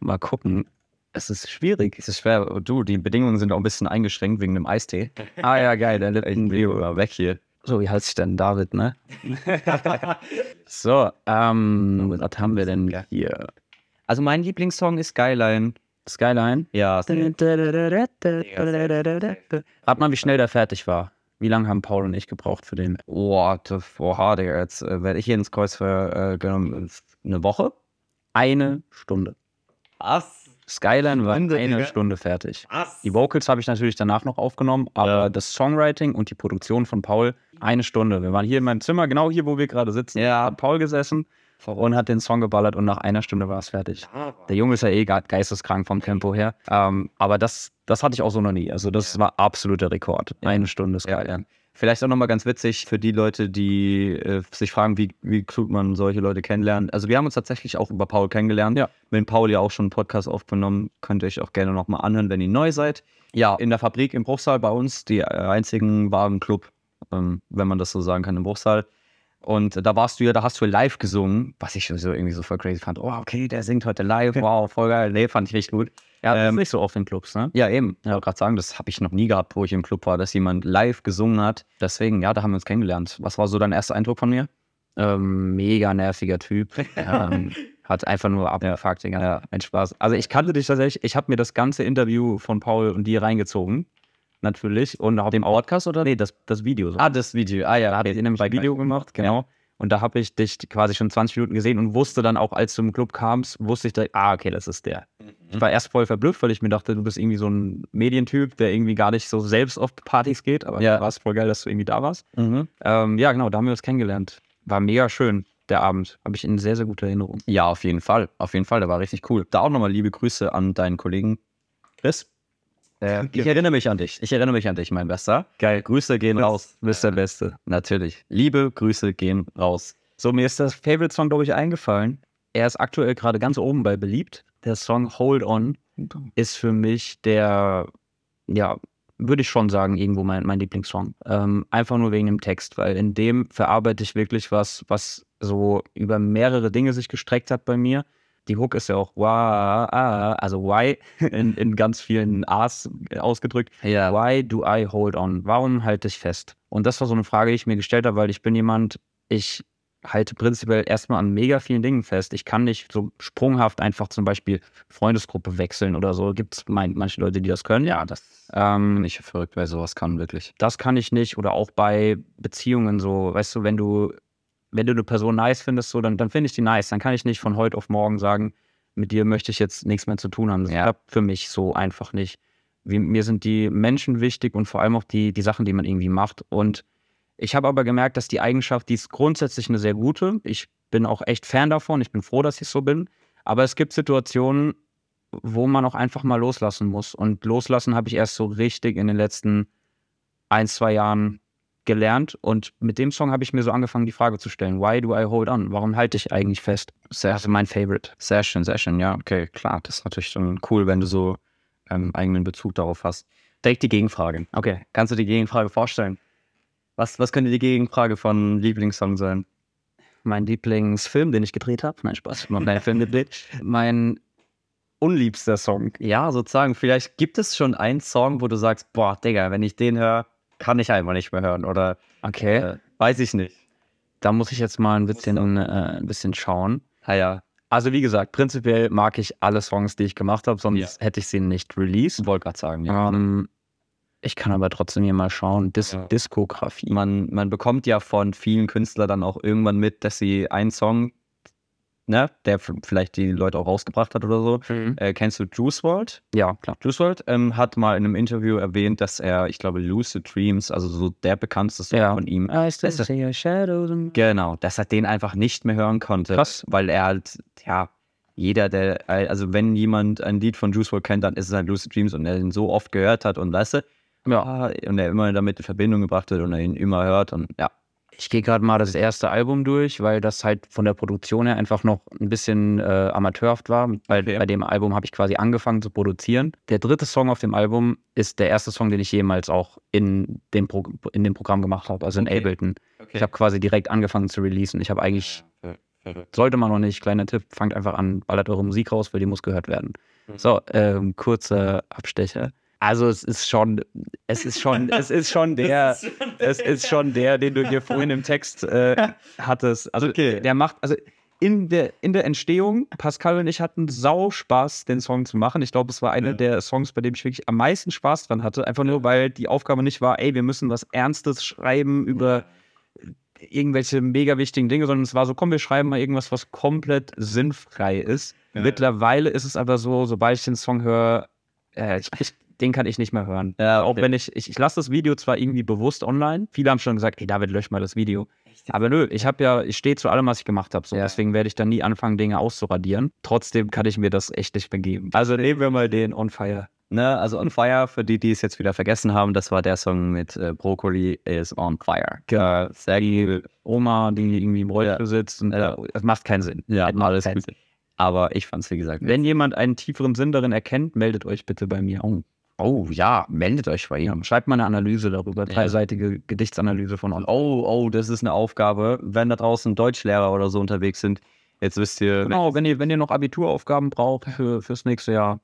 Speaker 2: Mal gucken. Es ist schwierig.
Speaker 1: Es ist schwer. Du, die Bedingungen sind auch ein bisschen eingeschränkt wegen dem Eistee.
Speaker 2: Ah ja, geil. Der
Speaker 1: Ich
Speaker 2: Lipton
Speaker 1: bin
Speaker 2: View.
Speaker 1: weg hier.
Speaker 2: So, wie heißt sich denn David, ne? *laughs* so, ähm, was haben wir denn hier?
Speaker 1: Also mein Lieblingssong ist Skyline.
Speaker 2: Skyline.
Speaker 1: Ja,
Speaker 2: Rat mal, wie schnell der fertig war. Wie lange haben Paul und ich gebraucht für den?
Speaker 1: what, oha, Digga, jetzt äh, werde ich hier ins Kreuz für äh, genommen. Eine Woche?
Speaker 2: Eine Stunde.
Speaker 1: Was?
Speaker 2: Skyline war
Speaker 1: Stunde,
Speaker 2: eine
Speaker 1: Digga.
Speaker 2: Stunde fertig.
Speaker 1: Was?
Speaker 2: Die Vocals habe ich natürlich danach noch aufgenommen, aber
Speaker 1: Ja.
Speaker 2: das Songwriting und die Produktion von Paul eine Stunde. Wir waren hier in meinem Zimmer, genau hier, wo wir gerade sitzen.
Speaker 1: Ja.
Speaker 2: Hat Paul gesessen und hat den Song geballert und nach einer Stunde war es fertig. Der Junge ist ja eh ge- geisteskrank vom Tempo her. Ähm, aber das, das hatte ich auch so noch nie. Also das war absoluter Rekord. Eine Stunde ist
Speaker 1: Ja,
Speaker 2: geil.
Speaker 1: ja. Vielleicht auch nochmal ganz witzig für die Leute, die äh, sich fragen, wie, wie tut man solche Leute kennenlernen. Also wir haben uns tatsächlich auch über Paul kennengelernt.
Speaker 2: Ja.
Speaker 1: Mit Paul ja auch schon einen Podcast aufgenommen. Könnt ihr euch auch gerne nochmal anhören, wenn ihr neu seid. Ja, in der Fabrik im Bruchsal bei uns, die einzigen Wagenclub, ähm, wenn man das so sagen kann, im Bruchsal. Und da warst du ja, da hast du live gesungen, was ich so irgendwie so voll crazy fand. Oh, okay, der singt heute live. Wow, voll geil. Nee, fand ich richtig gut.
Speaker 2: Ja, das ist
Speaker 1: Ähm,
Speaker 2: nicht so oft in Clubs, ne?
Speaker 1: Ja, eben. Ich wollte gerade sagen, das habe ich noch nie gehabt, wo ich im Club war, dass jemand live gesungen hat. Deswegen, ja, da haben wir uns kennengelernt. Was war so dein erster Eindruck von mir?
Speaker 2: Ähm, mega nerviger Typ. *laughs* ähm, hat einfach nur abgefuckt, Digga. Ja. Ein Spaß. Also ich kannte dich tatsächlich, ich habe mir das ganze Interview von Paul und dir reingezogen. Natürlich. Und auf dem Podcast oder? Nee, das, das Video. So.
Speaker 1: Ah, das Video. Ah ja,
Speaker 2: da habt ihr nämlich ein Video gemacht, genau. Und da habe ich dich quasi schon 20 Minuten gesehen und wusste dann auch, als du im Club kamst, wusste ich direkt, ah, okay, das ist der. Ich war erst voll verblüfft, weil ich mir dachte, du bist irgendwie so ein Medientyp, der irgendwie gar nicht so selbst auf Partys geht, aber
Speaker 1: Ja.
Speaker 2: war es voll geil, dass du irgendwie da warst.
Speaker 1: Mhm.
Speaker 2: Ähm, ja, genau, da haben wir uns kennengelernt. War mega schön, der Abend. Habe ich in sehr, sehr guter Erinnerung.
Speaker 1: Ja, auf jeden Fall. Auf jeden Fall, der war richtig cool. Da auch nochmal liebe Grüße an deinen Kollegen Chris. Äh, ich erinnere mich an dich. Ich erinnere mich an dich, mein Bester.
Speaker 2: Geil.
Speaker 1: Grüße gehen raus.
Speaker 2: Du bist der Beste.
Speaker 1: Natürlich. Liebe Grüße gehen raus.
Speaker 2: So, mir ist das Favorite Song, glaube ich, eingefallen. Er ist aktuell gerade ganz oben bei beliebt. Der Song Hold On ist für mich der, ja, würde ich schon sagen, irgendwo mein, mein Lieblingssong. Ähm, einfach nur wegen dem Text, weil in dem verarbeite ich wirklich was, was so über mehrere Dinge sich gestreckt hat bei mir. Die Hook ist ja auch why, also why *laughs* in, in ganz vielen A's ausgedrückt.
Speaker 1: Ja.
Speaker 2: Why do I hold on? Warum halte ich fest? Und das war so eine Frage, die ich mir gestellt habe, weil ich bin jemand, ich halte prinzipiell erstmal an mega vielen Dingen fest. Ich kann nicht so sprunghaft einfach zum Beispiel Freundesgruppe wechseln oder so. Gibt es manche Leute, die das können? Ja, das. Ähm,
Speaker 1: Bin ich verrückt, wer sowas kann, wirklich.
Speaker 2: das kann ich nicht. Oder auch bei Beziehungen so, weißt du, wenn du, wenn du eine Person nice findest, so, dann, dann finde ich die nice. Dann kann ich nicht von heute auf morgen sagen, mit dir möchte ich jetzt nichts mehr zu tun haben. Das
Speaker 1: Ja.
Speaker 2: klappt für mich so einfach nicht. Wie, mir sind die Menschen wichtig und vor allem auch die, die Sachen, die man irgendwie macht. Und ich habe aber gemerkt, dass die Eigenschaft, die ist grundsätzlich eine sehr gute. Ich bin auch echt Fan davon. Ich bin froh, dass ich so bin. Aber es gibt Situationen, wo man auch einfach mal loslassen muss. Und loslassen habe ich erst so richtig in den letzten ein, zwei Jahren gelernt. Und mit dem Song habe ich mir so angefangen, die Frage zu stellen: Why do I hold on? Warum halte ich eigentlich fest?
Speaker 1: Sehr,
Speaker 2: Also mein Favorite.
Speaker 1: sehr schön, sehr schön. Ja, okay, klar. Das ist natürlich schon cool, wenn du so ähm, eigenen Bezug darauf hast. Direkt die Gegenfrage.
Speaker 2: Okay.
Speaker 1: Kannst du die Gegenfrage vorstellen? Was, was könnte die Gegenfrage von Lieblingssong sein?
Speaker 2: Mein Lieblingsfilm, den ich gedreht habe. Nein, Spaß. Ich habe noch keinen Film gedreht. *laughs* Mein unliebster Song.
Speaker 1: Ja, sozusagen, vielleicht gibt es schon einen Song, wo du sagst, boah, Digga, wenn ich den höre, kann ich einfach nicht mehr hören. Oder
Speaker 2: Okay.
Speaker 1: äh, weiß ich nicht.
Speaker 2: Da muss ich jetzt mal ein bisschen, äh, ein bisschen schauen.
Speaker 1: Ah ja,
Speaker 2: Also wie gesagt, prinzipiell mag ich alle Songs, die ich gemacht habe, sonst hätte ich sie nicht released.
Speaker 1: wollte gerade sagen, ja.
Speaker 2: Ähm, ich kann aber trotzdem hier mal schauen. Dis
Speaker 1: Ja.
Speaker 2: Diskografie.
Speaker 1: Man, man bekommt ja von vielen Künstlern dann auch irgendwann mit, dass sie einen Song, ne, der vielleicht die Leute auch rausgebracht hat oder so.
Speaker 2: Mhm.
Speaker 1: Äh, kennst du Juice WRLD?
Speaker 2: Ja, klar.
Speaker 1: Juice WRLD ähm, hat mal in einem Interview erwähnt, dass er, ich glaube, Lucid Dreams, also so der bekannteste Song
Speaker 2: Ja.
Speaker 1: von ihm,
Speaker 2: I still
Speaker 1: Ist das-
Speaker 2: see your shadows
Speaker 1: Genau, dass er den einfach nicht mehr hören konnte.
Speaker 2: Krass.
Speaker 1: Weil er halt, ja, jeder, der, also wenn jemand ein Lied von Juice WRLD kennt, dann ist es halt Lucid Dreams und er ihn so oft gehört hat und weißt du,
Speaker 2: Ja.
Speaker 1: ah, und er immer damit in Verbindung gebracht wird und er ihn immer hört und ja.
Speaker 2: Ich gehe gerade mal das erste Album durch, weil das halt von der Produktion her einfach noch ein bisschen äh, amateurhaft war. Weil
Speaker 1: Okay.
Speaker 2: bei dem Album habe ich quasi angefangen zu produzieren. Der dritte Song auf dem Album ist der erste Song, den ich jemals auch in dem, Pro in dem Programm gemacht habe, also in
Speaker 1: Okay.
Speaker 2: Ableton. Ich habe quasi direkt angefangen zu releasen. Ich habe eigentlich,
Speaker 1: Ja,
Speaker 2: sollte man noch nicht, kleiner Tipp, fangt einfach an, ballert eure Musik raus, weil die muss gehört werden.
Speaker 1: Mhm.
Speaker 2: So, ähm, kurzer Abstecher. Also es ist schon, es ist schon, es *laughs* ist schon der, es ist schon der, den du hier vorhin im Text äh, hattest. Also
Speaker 1: Okay.
Speaker 2: der macht, also in der, in der Entstehung, Pascal und ich hatten sau Spaß, den Song zu machen. Ich glaube, es war einer
Speaker 1: Ja.
Speaker 2: der Songs, bei dem ich wirklich am meisten Spaß dran hatte. Einfach nur, weil die Aufgabe nicht war, ey, wir müssen was Ernstes schreiben über irgendwelche mega wichtigen Dinge, sondern es war so, komm, wir schreiben mal irgendwas, was komplett sinnfrei ist.
Speaker 1: Ja.
Speaker 2: Mittlerweile ist es aber so, sobald ich den Song höre, äh, ich, ich, den kann ich nicht mehr hören.
Speaker 1: Ja,
Speaker 2: Auch wenn ich, ich, ich lasse das Video zwar irgendwie bewusst online. Viele haben schon gesagt, ey David, lösch mal das Video. Aber nö, ich habe ja, ich stehe zu allem, was ich gemacht habe. So.
Speaker 1: Ja.
Speaker 2: Deswegen werde ich dann nie anfangen, Dinge auszuradieren. Trotzdem kann ich mir das echt nicht mehr geben. Also nehmen wir mal den On Fire.
Speaker 1: Ne, also On Fire, für die, die es jetzt wieder vergessen haben, das war der Song mit äh, Brokkoli is On Fire. Äh, sehr gut.
Speaker 2: Oma, die irgendwie im Rollstuhl
Speaker 1: Ja.
Speaker 2: sitzt. Und,
Speaker 1: Ja.
Speaker 2: äh, das macht keinen Sinn.
Speaker 1: Ja,
Speaker 2: macht
Speaker 1: alles
Speaker 2: keinen
Speaker 1: gut.
Speaker 2: Sinn.
Speaker 1: Aber ich fand es, wie gesagt,
Speaker 2: Wenn jemand einen tieferen Sinn darin erkennt, meldet euch bitte bei mir.
Speaker 1: Oh, oh ja, meldet euch bei ihm.
Speaker 2: Schreibt mal eine Analyse darüber, dreiseitige Gedichtsanalyse von On.
Speaker 1: Oh, oh, das ist eine Aufgabe. Wenn da draußen Deutschlehrer oder so unterwegs sind, jetzt wisst ihr,
Speaker 2: Genau, wenn ihr, wenn ihr noch Abituraufgaben braucht für, fürs nächste Jahr,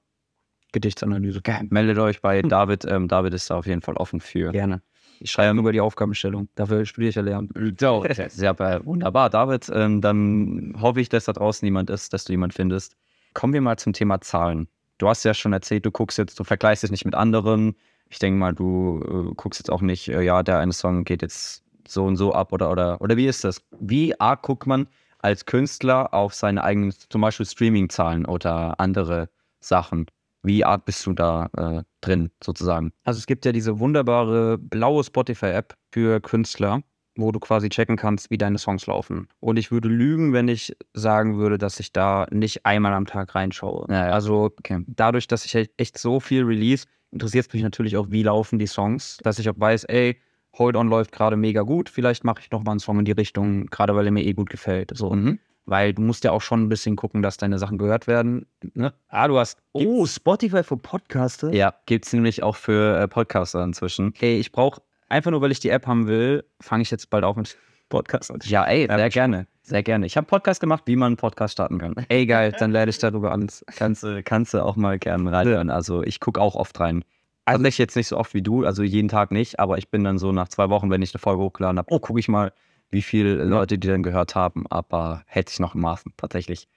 Speaker 2: Gedichtsanalyse.
Speaker 1: meldet euch bei David. Ähm, David ist da auf jeden Fall offen für.
Speaker 2: Gerne. Ich schreibe über die Aufgabenstellung. Dafür studiere ich ja Lehramt.
Speaker 1: So, *laughs* ja, äh, wunderbar, David. Ähm, dann hoffe ich, dass da draußen jemand ist, dass du jemand findest. Kommen wir mal zum Thema Zahlen. Du hast ja schon erzählt, du guckst jetzt, du vergleichst es nicht mit anderen. Ich denke mal, du äh, guckst jetzt auch nicht, äh, ja, der eine Song geht jetzt so und so ab oder oder oder wie ist das? Wie arg guckt man als Künstler auf seine eigenen, zum Beispiel Streaming-Zahlen oder andere Sachen? Wie arg bist du da äh, drin, sozusagen?
Speaker 2: Also es gibt ja diese wunderbare blaue Spotify-App für Künstler, wo du quasi checken kannst, wie deine Songs laufen. Und ich würde lügen, wenn ich sagen würde, dass ich da nicht einmal am Tag reinschaue.
Speaker 1: Ja, ja.
Speaker 2: Also
Speaker 1: Okay.
Speaker 2: dadurch, dass ich echt- so viel release, interessiert es mich natürlich auch, wie laufen die Songs, dass ich auch weiß, ey, Hold On läuft gerade mega gut, vielleicht mache ich noch mal einen Song in die Richtung, gerade weil er mir eh gut gefällt. So.
Speaker 1: Mhm.
Speaker 2: Weil du musst ja auch schon ein bisschen gucken, dass deine Sachen gehört werden. Ne? Ah, du hast. Oh, Spotify für Podcaster?
Speaker 1: Ja, gibt es nämlich auch für äh, Podcaster inzwischen.
Speaker 2: Ey, ich brauche einfach nur, weil ich die App haben will, fange ich jetzt bald auf mit Podcast.
Speaker 1: Ja, ey,
Speaker 2: Ja,
Speaker 1: sehr gerne. Sehr gerne. Ich habe Podcast gemacht, wie man einen Podcast starten kann.
Speaker 2: Ey, geil, dann lerne ich darüber alles.
Speaker 1: Kannst du kannst du auch mal gerne reinhören. Also ich gucke auch oft rein. Also nicht jetzt nicht so oft wie du, also jeden Tag nicht, aber ich bin dann so nach zwei Wochen, wenn ich eine Folge hochgeladen habe, oh, gucke ich mal, wie viele Leute die dann gehört haben, aber hätte ich noch im Maßen, tatsächlich.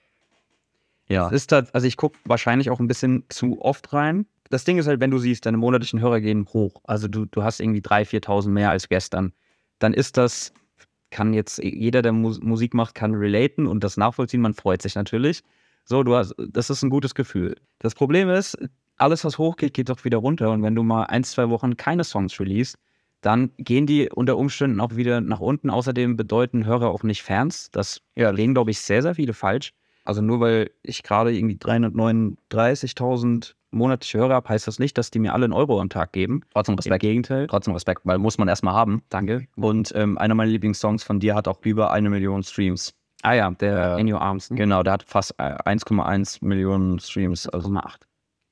Speaker 1: Ja.
Speaker 2: Ist das, also ich gucke wahrscheinlich auch ein bisschen zu oft rein. Das Ding ist halt, wenn du siehst, deine monatlichen Hörer gehen hoch. Also du, du hast irgendwie 3.000, 4.000 mehr als gestern. Dann ist das, kann jetzt jeder, der Mus Musik macht, kann relaten und das nachvollziehen. Man freut sich natürlich. So, du hast, das ist ein gutes Gefühl. Das Problem ist, alles, was hochgeht, geht doch wieder runter. Und wenn du mal ein, zwei Wochen keine Songs release, dann gehen die unter Umständen auch wieder nach unten. Außerdem bedeuten Hörer auch nicht Fans. Das ja, legen, glaube ich, sehr, sehr viele falsch. Also nur weil ich gerade irgendwie 339.000 monatliche Hörer habe, heißt das nicht, dass die mir alle einen Euro am Tag geben.
Speaker 1: Trotzdem
Speaker 2: Im
Speaker 1: Respekt.
Speaker 2: Gegenteil.
Speaker 1: Trotzdem Respekt, weil muss man erstmal haben.
Speaker 2: Danke.
Speaker 1: Und ähm, einer meiner Lieblingssongs von dir hat auch über eine Million Streams.
Speaker 2: Ah ja, der
Speaker 1: Äh,
Speaker 2: In Your Arms. Ne?
Speaker 1: Genau, der hat fast äh, 1,1 Millionen Streams. Also
Speaker 2: 1,8.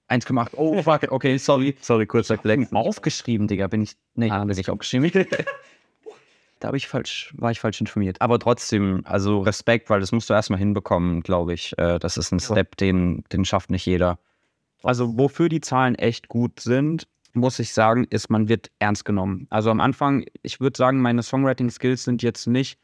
Speaker 1: 1,8. Oh, fuck. Okay, sorry. *laughs* Sorry, kurzer Flex. Aufgeschrieben, Digga. Bin ich. Nee,
Speaker 2: Ah,
Speaker 1: bin ich aufgeschrieben. *laughs* da habe ich falsch, war ich falsch informiert. Aber trotzdem, also Respekt, weil das musst du erstmal hinbekommen, glaube ich. Äh, das ist ein Step, den, den schafft nicht jeder.
Speaker 2: Also wofür die Zahlen echt gut sind, muss ich sagen, ist, man wird ernst genommen. Also am Anfang, ich würde sagen, meine Songwriting-Skills sind jetzt nicht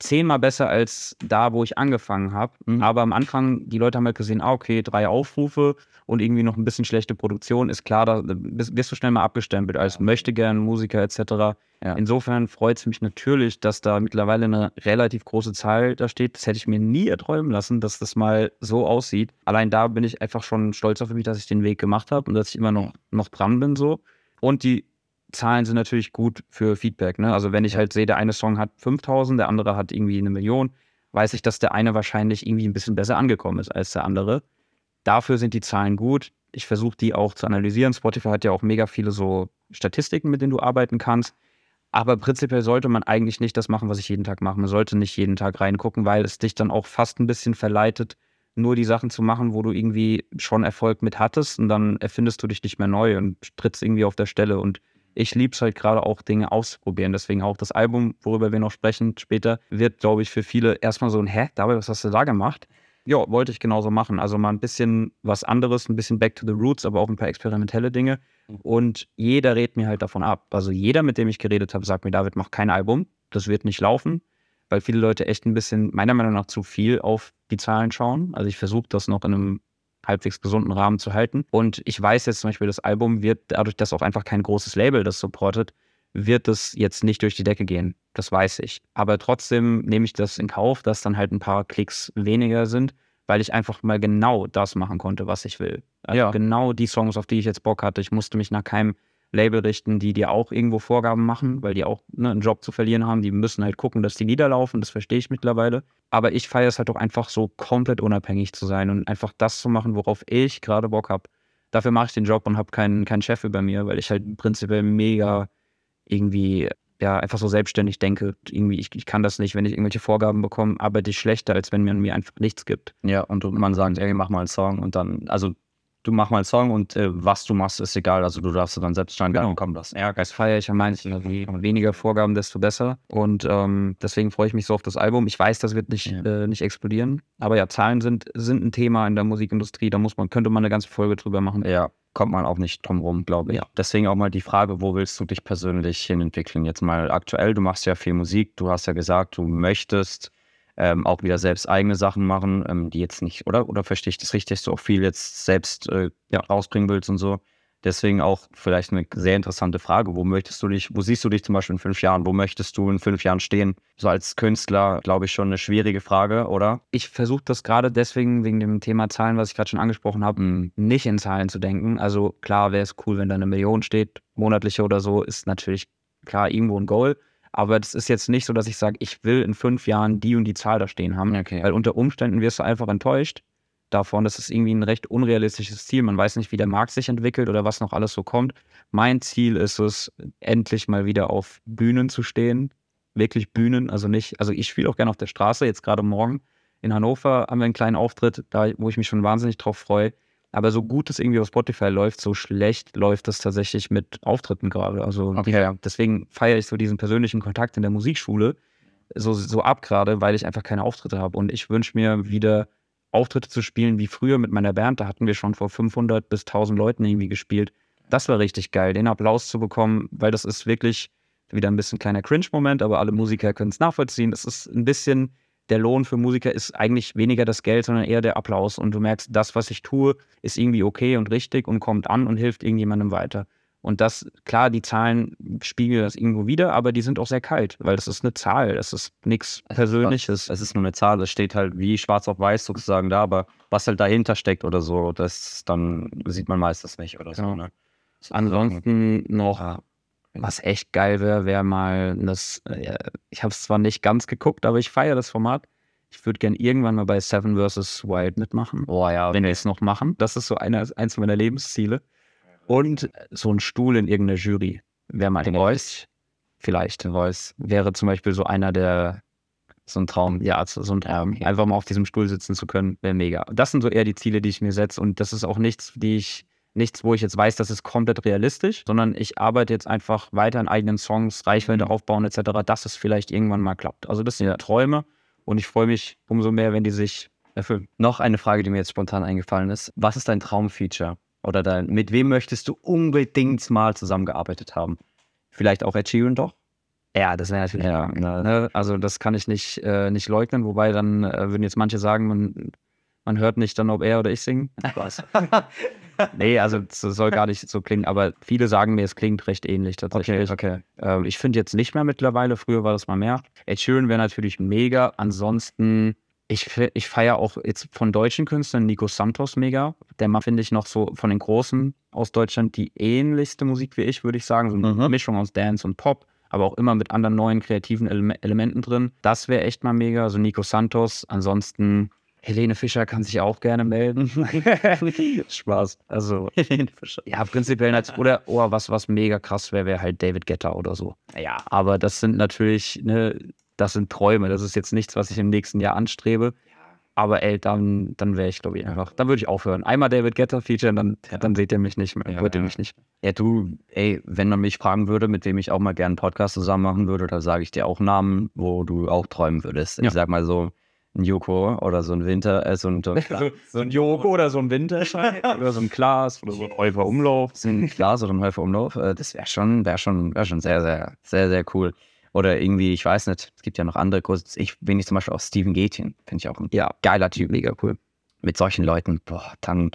Speaker 2: zehnmal besser als da, wo ich angefangen habe.
Speaker 1: Mhm.
Speaker 2: Aber am Anfang, die Leute haben halt gesehen, ah, okay, drei Aufrufe und irgendwie noch ein bisschen schlechte Produktion, ist klar, da bist, wirst du schnell mal abgestempelt als möchte gern Musiker etc.
Speaker 1: Ja.
Speaker 2: Insofern freut es mich natürlich, dass da mittlerweile eine relativ große Zahl da steht. Das hätte ich mir nie erträumen lassen, dass das mal so aussieht. Allein da bin ich einfach schon stolz auf mich, dass ich den Weg gemacht habe und dass ich immer noch, noch dran bin so. Und die Zahlen sind natürlich gut für Feedback. Ne? Also wenn ich halt sehe, der eine Song hat 5000, der andere hat irgendwie eine Million, weiß ich, dass der eine wahrscheinlich irgendwie ein bisschen besser angekommen ist als der andere. Dafür sind die Zahlen gut. Ich versuche die auch zu analysieren. Spotify hat ja auch mega viele so Statistiken, mit denen du arbeiten kannst. Aber prinzipiell sollte man eigentlich nicht das machen, was ich jeden Tag mache. Man sollte nicht jeden Tag reingucken, weil es dich dann auch fast ein bisschen verleitet, nur die Sachen zu machen, wo du irgendwie schon Erfolg mit hattest und dann erfindest du dich nicht mehr neu und trittst irgendwie auf der Stelle. Und ich liebe es halt gerade auch, Dinge auszuprobieren. Deswegen auch das Album, worüber wir noch sprechen später, wird, glaube ich, für viele erstmal so ein Hä, dabei, was hast du da gemacht? Ja, wollte ich genauso machen. Also mal ein bisschen was anderes, ein bisschen back to the roots, aber auch ein paar experimentelle Dinge. Und jeder redet mir halt davon ab. Also jeder, mit dem ich geredet habe, sagt mir, David, mach kein Album. Das wird nicht laufen, weil viele Leute echt ein bisschen, meiner Meinung nach, zu viel auf die Zahlen schauen. Also ich versuche das noch in einem halbwegs gesunden Rahmen zu halten. Und ich weiß jetzt zum Beispiel, das Album wird dadurch, dass auch einfach kein großes Label das supportet, wird es jetzt nicht durch die Decke gehen. Das weiß ich. Aber trotzdem nehme ich das in Kauf, dass dann halt ein paar Klicks weniger sind, weil ich einfach mal genau das machen konnte, was ich will. Also
Speaker 1: Ja.
Speaker 2: genau die Songs, auf die ich jetzt Bock hatte. Ich musste mich nach keinem Label richten, die dir auch irgendwo Vorgaben machen, weil die auch ne, einen Job zu verlieren haben. Die müssen halt gucken, dass die Lieder laufen. Das verstehe ich mittlerweile. Aber ich feiere es halt auch einfach so komplett unabhängig zu sein und einfach das zu machen, worauf ich gerade Bock habe. Dafür mache ich den Job und habe keinen, keinen Chef über mir, weil ich halt prinzipiell mega irgendwie ja, einfach so selbstständig denke. Irgendwie, ich, ich kann das nicht, wenn ich irgendwelche Vorgaben bekomme, arbeite ich schlechter, als wenn man mir einfach nichts gibt.
Speaker 1: Ja, und man sagt, ey, mach mal einen Song und dann, also du mach mal einen Song und äh, was du machst, ist egal. Also du darfst dann selbst entscheiden,
Speaker 2: Genau.
Speaker 1: genau. komm das.
Speaker 2: Ja, das feiere ich meisten. Also je weniger Vorgaben, desto besser. Und ähm, deswegen freue ich mich so auf das Album. Ich weiß, das wird nicht,
Speaker 1: Ja.
Speaker 2: äh, nicht explodieren. Aber ja, Zahlen sind, sind ein Thema in der Musikindustrie. Da muss man, könnte man eine ganze Folge drüber machen.
Speaker 1: Ja, kommt man auch nicht drum rum, glaube ich.
Speaker 2: Ja.
Speaker 1: Deswegen auch mal die Frage, wo willst du dich persönlich hin entwickeln? Jetzt mal aktuell, du machst ja viel Musik, du hast ja gesagt, du möchtest ähm, auch wieder selbst eigene Sachen machen, ähm, die jetzt nicht, oder? Oder verstehe ich das richtig, dass du auch viel jetzt selbst äh, ja, rausbringen willst und so? Deswegen auch vielleicht eine sehr interessante Frage. Wo möchtest du dich, wo siehst du dich zum Beispiel in fünf Jahren? Wo möchtest du in fünf Jahren stehen? So als Künstler, glaube ich, schon eine schwierige Frage, oder?
Speaker 2: Ich versuche das gerade deswegen, wegen dem Thema Zahlen, was ich gerade schon angesprochen habe,
Speaker 1: Mhm.
Speaker 2: nicht in Zahlen zu denken. Also klar wäre es cool, wenn da eine Million steht, monatliche oder so, ist natürlich klar irgendwo ein Goal. Aber das ist jetzt nicht so, dass ich sage, ich will in fünf Jahren die und die Zahl da stehen haben.
Speaker 1: Okay.
Speaker 2: Weil unter Umständen wirst du einfach enttäuscht davon. Das ist irgendwie ein recht unrealistisches Ziel. Man weiß nicht, wie der Markt sich entwickelt oder was noch alles so kommt. Mein Ziel ist es, endlich mal wieder auf Bühnen zu stehen. Wirklich Bühnen, also nicht, also ich spiele auch gerne auf der Straße, jetzt gerade morgen in Hannover haben wir einen kleinen Auftritt, da, wo ich mich schon wahnsinnig drauf freue. Aber so gut es irgendwie auf Spotify läuft, so schlecht läuft das tatsächlich mit Auftritten gerade. Also
Speaker 1: Okay.
Speaker 2: die, deswegen feiere ich so diesen persönlichen Kontakt in der Musikschule so, so ab gerade, weil ich einfach keine Auftritte habe. Und ich wünsche mir wieder Auftritte zu spielen wie früher mit meiner Band. Da hatten wir schon vor 500 bis 1000 Leuten irgendwie gespielt. Das war richtig geil, den Applaus zu bekommen, weil das ist wirklich wieder ein bisschen kleiner Cringe-Moment, aber alle Musiker können es nachvollziehen. Das ist ein bisschen, der Lohn für Musiker ist eigentlich weniger das Geld, sondern eher der Applaus. Und du merkst, das, was ich tue, ist irgendwie okay und richtig und kommt an und hilft irgendjemandem weiter. Und das, klar, die Zahlen spiegeln das irgendwo wieder, aber die sind auch sehr kalt, weil das ist eine Zahl, das ist nichts Persönliches.
Speaker 1: Es ist nur eine Zahl, das steht halt wie schwarz auf weiß sozusagen da, aber was halt dahinter steckt oder so, das dann sieht man meistens nicht oder so.
Speaker 2: Genau.
Speaker 1: Ne?
Speaker 2: Ansonsten noch. Was echt geil wäre, wäre mal das, äh, ich habe es zwar nicht ganz geguckt, aber ich feiere das Format. Ich würde gern irgendwann mal bei Seven vs. Wild mitmachen.
Speaker 1: Oh ja,
Speaker 2: wenn wir es noch machen. Das ist so eine, eins meiner Lebensziele. Und so ein Stuhl in irgendeiner Jury wäre mal nett.
Speaker 1: Voice?
Speaker 2: Vielleicht.
Speaker 1: The Voice.
Speaker 2: Wäre zum Beispiel so einer der,
Speaker 1: So ein Traum.
Speaker 2: ja, so ein Traum.
Speaker 1: okay.
Speaker 2: Einfach mal auf diesem Stuhl sitzen zu können, wäre mega. Das sind so eher die Ziele, die ich mir setze. Und das ist auch nichts, die ich, nichts, wo ich jetzt weiß, das ist komplett realistisch, sondern ich arbeite jetzt einfach weiter an eigenen Songs, Reichweite
Speaker 1: Mhm.
Speaker 2: aufbauen etc., dass es vielleicht irgendwann mal klappt. Also das sind Träume und ich freue mich umso mehr, wenn die sich erfüllen.
Speaker 1: Noch eine Frage, die mir jetzt spontan eingefallen ist. Was ist dein Traumfeature? Oder dein, mit wem möchtest du unbedingt mal zusammengearbeitet haben? Vielleicht auch Ed Sheeran doch?
Speaker 2: Ja, das wäre natürlich.
Speaker 1: Ja,
Speaker 2: Ne? Also das kann ich nicht, äh, nicht leugnen, wobei dann äh, würden jetzt manche sagen, man, man hört nicht dann, ob er oder ich singen. *laughs* Was? nee, also es soll gar nicht so klingen, aber viele sagen mir, es klingt recht ähnlich tatsächlich.
Speaker 1: okay.
Speaker 2: Ähm, ich finde jetzt nicht mehr mittlerweile, früher war das mal mehr. Ed Sheeran wäre natürlich mega. Ansonsten, ich, ich feiere auch jetzt von deutschen Künstlern Nico Santos mega. Der macht, finde ich, noch so von den Großen aus Deutschland die ähnlichste Musik wie ich, würde ich sagen. So eine
Speaker 1: Mhm.
Speaker 2: Mischung aus Dance und Pop, aber auch immer mit anderen neuen kreativen Ele Elementen drin. Das wäre echt mal mega. Also Nico Santos. Ansonsten, Helene Fischer kann sich auch gerne melden. *laughs* Spaß. Also, ja, prinzipiell, nat- oder oh, was, was mega krass wäre, wäre halt David Guetta oder so. Ja, aber das sind natürlich, ne, das sind Träume. Das ist jetzt nichts, was ich im nächsten Jahr anstrebe. Aber ey, dann, dann wäre ich, glaube ich, einfach, dann würde ich aufhören. Einmal David Guetta featuren, dann, dann seht ihr mich nicht mehr.
Speaker 1: Ja,
Speaker 2: hört ihr
Speaker 1: ja.
Speaker 2: mich nicht.
Speaker 1: Ja, du, ey, wenn man mich fragen würde, mit wem ich auch mal gerne einen Podcast zusammen machen würde, da sage ich dir auch Namen, wo du auch träumen würdest.
Speaker 2: Ja.
Speaker 1: Ich sag mal so ein Joko oder so ein Winter, äh, so ein, so ein, *laughs*
Speaker 2: so ein Joko oder so ein Winterschein *laughs* oder so ein Glas oder so ein Räufer Umlauf.
Speaker 1: so ein Glas oder ein Häufer Umlauf, äh, das wäre schon, wäre schon, wäre schon sehr, sehr, sehr, sehr cool. Oder irgendwie, ich weiß nicht, es gibt ja noch andere Kurse. Ich bin ich zum Beispiel auch Steven Gätchen, finde ich auch ein
Speaker 2: Ja,
Speaker 1: geiler Typ.
Speaker 2: mega cool.
Speaker 1: Mit solchen Leuten, boah, dann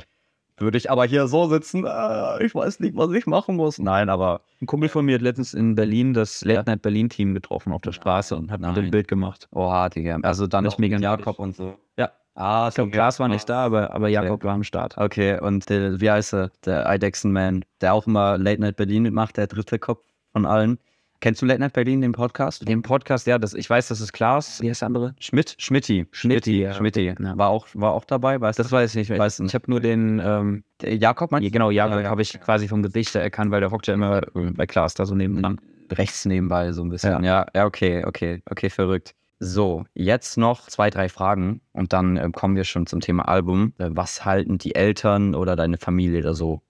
Speaker 1: Würde ich aber hier so sitzen, äh, ich weiß nicht, was ich machen muss. Nein, aber.
Speaker 2: Ein Kumpel von mir hat letztens in Berlin das Late Night Berlin Team getroffen auf der Straße und hat
Speaker 1: Nein.
Speaker 2: Bild gemacht.
Speaker 1: Oha, Digga. Also dann
Speaker 2: Fand
Speaker 1: noch
Speaker 2: ich mega
Speaker 1: mit
Speaker 2: nervig.
Speaker 1: Jakob und so.
Speaker 2: Ja.
Speaker 1: Ah,
Speaker 2: Ich glaube, Glas war nicht da, aber, aber Jakob war am Start.
Speaker 1: Okay, und der, wie heißt er? Der Eidechsen Man, der auch immer Late Night Berlin mitmacht, der dritte Kopf von allen. Kennst du Late Night Berlin, den Podcast?
Speaker 2: Dem Podcast, ja, das, ich weiß, das ist Klaas. Wie heißt der andere?
Speaker 1: Schmidt? Schmidti.
Speaker 2: Schmidti, ja.
Speaker 1: Schmidti.
Speaker 2: Ja.
Speaker 1: War, auch, war auch dabei, weißt
Speaker 2: Das weiß ich nicht mehr.
Speaker 1: Weiß.
Speaker 2: Ich habe nur den, ähm,
Speaker 1: Jakob, meinst
Speaker 2: ja, genau, Jakob
Speaker 1: Ja, ja.
Speaker 2: habe ich quasi vom Gesicht erkannt, weil der hockt ja immer äh, bei Klaas da so nebenan.
Speaker 1: Rechts nebenbei so ein bisschen.
Speaker 2: Ja.
Speaker 1: Ja, okay, okay, okay, verrückt. So, jetzt noch zwei, drei Fragen und dann äh, kommen wir schon zum Thema Album. Äh, was halten die Eltern oder deine Familie da so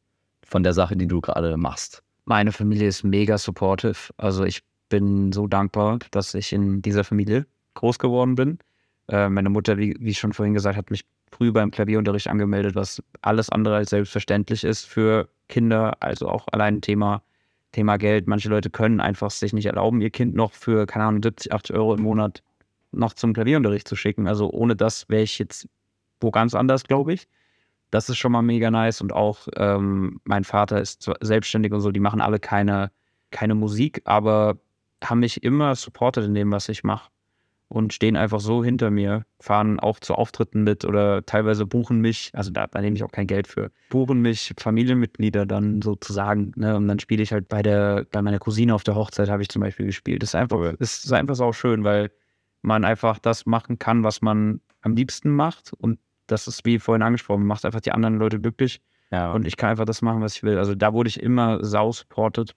Speaker 1: von der Sache, die du gerade machst?
Speaker 2: Meine Familie ist mega supportive. Also ich bin so dankbar, dass ich in dieser Familie groß geworden bin. Äh, meine Mutter, wie, wie schon vorhin gesagt, hat mich früh beim Klavierunterricht angemeldet, was alles andere als selbstverständlich ist für Kinder. Also auch allein Thema, Thema Geld. Manche Leute können einfach sich nicht erlauben, ihr Kind noch für, keine Ahnung, 70, 80 Euro im Monat noch zum Klavierunterricht zu schicken. Also ohne das wäre ich jetzt wo ganz anders, glaube ich. Das ist schon mal mega nice. Und auch ähm, mein Vater ist selbstständig und so, die machen alle keine, keine Musik, aber haben mich immer supportet in dem, was ich mache. Und stehen einfach so hinter mir, fahren auch zu Auftritten mit oder teilweise buchen mich, also da, da nehme ich auch kein Geld für, buchen mich Familienmitglieder dann sozusagen. Ne? Und dann spiele ich halt bei der, bei meiner Cousine auf der Hochzeit habe ich zum Beispiel gespielt. Das ist einfach, das ist einfach so schön, weil man einfach das machen kann, was man am liebsten macht. Und das ist, wie vorhin angesprochen, macht einfach die anderen Leute glücklich.
Speaker 1: Ja,
Speaker 2: Und ich kann einfach das machen, was ich will. Also da wurde ich immer sau supported.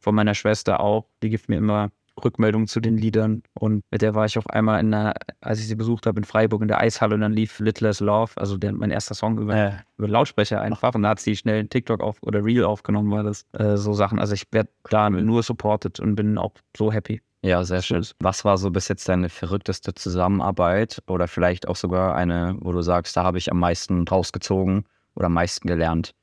Speaker 2: Von meiner Schwester auch. Die gibt mir immer Rückmeldungen zu den Liedern. Und mit der war ich auch einmal in der, als ich sie besucht habe in Freiburg in der Eishalle und dann lief Little as Love, also der, mein erster Song über,
Speaker 1: äh,
Speaker 2: über Lautsprecher einfach. Und da hat sie schnell einen TikTok auf oder Reel aufgenommen, war das. Äh, so Sachen. Also ich werde da nur supported und bin auch so happy.
Speaker 1: Ja, sehr schön. Was war so bis jetzt deine verrückteste Zusammenarbeit oder vielleicht auch sogar eine, wo du sagst, da habe ich am meisten rausgezogen oder am meisten gelernt?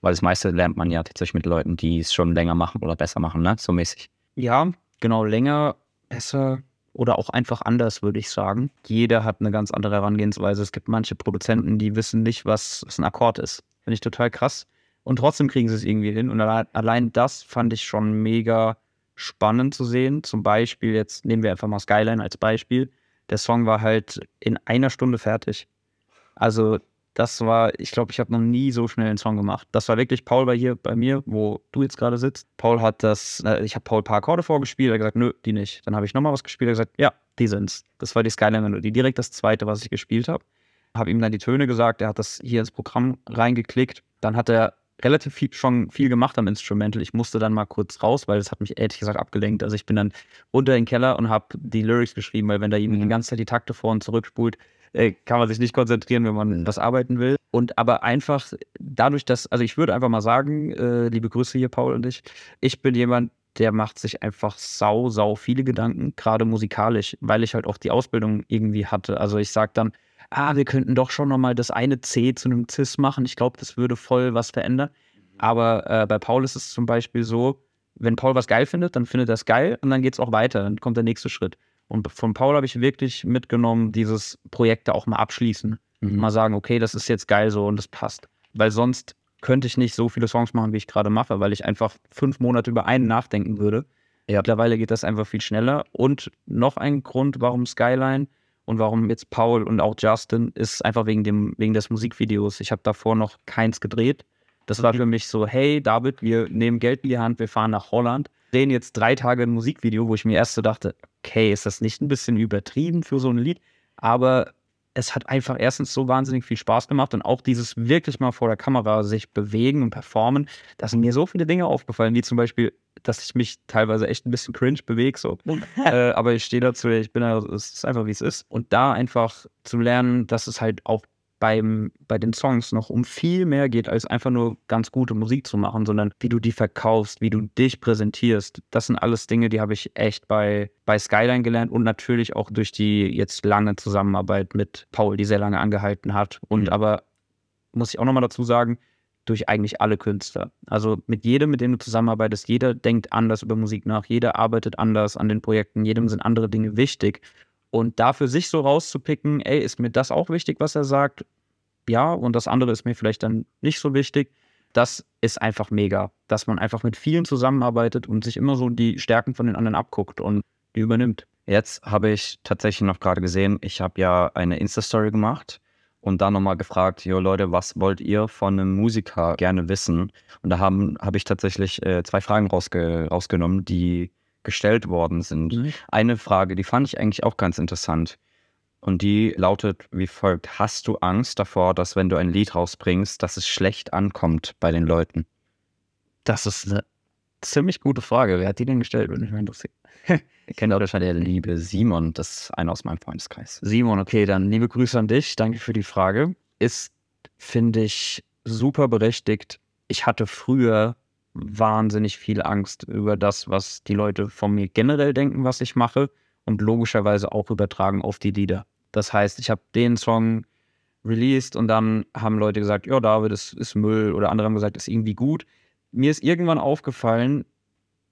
Speaker 1: Weil das meiste lernt man ja tatsächlich mit Leuten, die es schon länger machen oder besser machen, ne? So mäßig.
Speaker 2: Ja, genau, länger, besser oder auch einfach anders, würde ich sagen. Jeder hat eine ganz andere Herangehensweise. Es gibt manche Produzenten, die wissen nicht, was, was ein Akkord ist. Finde ich total krass. Und trotzdem kriegen sie es irgendwie hin. Und allein, allein das fand ich schon mega spannend zu sehen. Zum Beispiel, jetzt nehmen wir einfach mal Skyline als Beispiel. Der Song war halt in einer Stunde fertig. Also das war, ich glaube, ich habe noch nie so schnell einen Song gemacht. Das war wirklich, Paul war hier bei mir, wo du jetzt gerade sitzt. Paul hat das, äh, ich habe Paul ein paar Akkorde vorgespielt, er hat gesagt, nö, die nicht. Dann habe ich nochmal was gespielt, er hat gesagt, ja, die sind's. Das war die Skyline-Melodie, direkt das zweite, was ich gespielt habe. Habe ihm dann die Töne gesagt, er hat das hier ins Programm reingeklickt. Dann hat er relativ viel, schon viel gemacht am Instrumental. Ich musste dann mal kurz raus, weil das hat mich ehrlich gesagt abgelenkt. Also ich bin dann runter in den Keller und habe die Lyrics geschrieben, weil wenn da jemand
Speaker 1: Mhm.
Speaker 2: die ganze Zeit die Takte vor und zurück spult, äh, kann man sich nicht konzentrieren, wenn man was arbeiten will. Und aber einfach dadurch, dass, also ich würde einfach mal sagen, äh, liebe Grüße hier, Paul und ich, ich bin jemand, der macht sich einfach sau, sau viele Gedanken, gerade musikalisch, weil ich halt auch die Ausbildung irgendwie hatte. Also ich sage dann, ah, wir könnten doch schon nochmal das eine C zu einem Cis machen. Ich glaube, das würde voll was verändern. Aber äh, bei Paul ist es zum Beispiel so, wenn Paul was geil findet, dann findet er es geil und dann geht es auch weiter. Dann kommt der nächste Schritt. Und von Paul habe ich wirklich mitgenommen, dieses Projekte auch mal abschließen.
Speaker 1: Mhm.
Speaker 2: Mal sagen, okay, das ist jetzt geil so und das passt. Weil sonst könnte ich nicht so viele Songs machen, wie ich gerade mache, weil ich einfach fünf Monate über einen nachdenken würde.
Speaker 1: Ja.
Speaker 2: Mittlerweile geht das einfach viel schneller. Und noch ein Grund, warum Skyline und warum jetzt Paul und auch Justin, ist einfach wegen, dem, wegen des Musikvideos. Ich habe davor noch keins gedreht. Das war für mich so, hey David, wir nehmen Geld in die Hand, wir fahren nach Holland, drehen jetzt drei Tage ein Musikvideo, wo ich mir erst so dachte, okay, ist das nicht ein bisschen übertrieben für so ein Lied? Aber es hat einfach erstens so wahnsinnig viel Spaß gemacht und auch dieses wirklich mal vor der Kamera sich bewegen und performen. Da sind mir so viele Dinge aufgefallen, wie zum Beispiel, dass ich mich teilweise echt ein bisschen cringe bewege. So. *laughs* äh, aber ich stehe dazu, ich bin da, es ist einfach wie es ist. Und da einfach zu lernen, dass es halt auch beim, bei den Songs noch um viel mehr geht, als einfach nur ganz gute Musik zu machen, sondern wie du die verkaufst, wie du dich präsentierst. Das sind alles Dinge, die habe ich echt bei, bei Skyline gelernt und natürlich auch durch die jetzt lange Zusammenarbeit mit Paul, die sehr lange angehalten hat. Und
Speaker 1: Mhm.
Speaker 2: aber muss ich auch nochmal dazu sagen, durch eigentlich alle Künstler. Also mit jedem, mit dem du zusammenarbeitest, jeder denkt anders über Musik nach, jeder arbeitet anders an den Projekten, jedem sind andere Dinge wichtig. Und da für sich so rauszupicken, ey, ist mir das auch wichtig, was er sagt? ja, und das andere ist mir vielleicht dann nicht so wichtig. Das ist einfach mega, dass man einfach mit vielen zusammenarbeitet und sich immer so die Stärken von den anderen abguckt und die übernimmt.
Speaker 1: Jetzt habe ich tatsächlich noch gerade gesehen, ich habe ja eine Insta-Story gemacht und dann nochmal gefragt, jo Leute, was wollt ihr von einem Musiker gerne wissen? Und da habe hab ich tatsächlich äh, zwei Fragen rausge rausgenommen, die gestellt worden sind.
Speaker 2: Mhm.
Speaker 1: Eine Frage, die fand ich eigentlich auch ganz interessant. Und die lautet wie folgt: Hast du Angst davor, dass wenn du ein Lied rausbringst, dass es schlecht ankommt bei den Leuten?
Speaker 2: Das ist eine ziemlich gute Frage. Wer hat die denn gestellt? Würde mich mal interessieren. *laughs*
Speaker 1: Ihr kennt auch wahrscheinlich der liebe Simon, das ist einer aus meinem Freundeskreis.
Speaker 2: Simon, okay, dann liebe Grüße an dich. Danke für die Frage. Ist, finde ich, super berechtigt. Ich hatte früher wahnsinnig viel Angst über das, was die Leute von mir generell denken, was ich mache und logischerweise auch übertragen auf die Lieder. Das heißt, ich habe den Song released und dann haben Leute gesagt, ja, David, das ist Müll oder andere haben gesagt, das ist irgendwie gut. Mir ist irgendwann aufgefallen,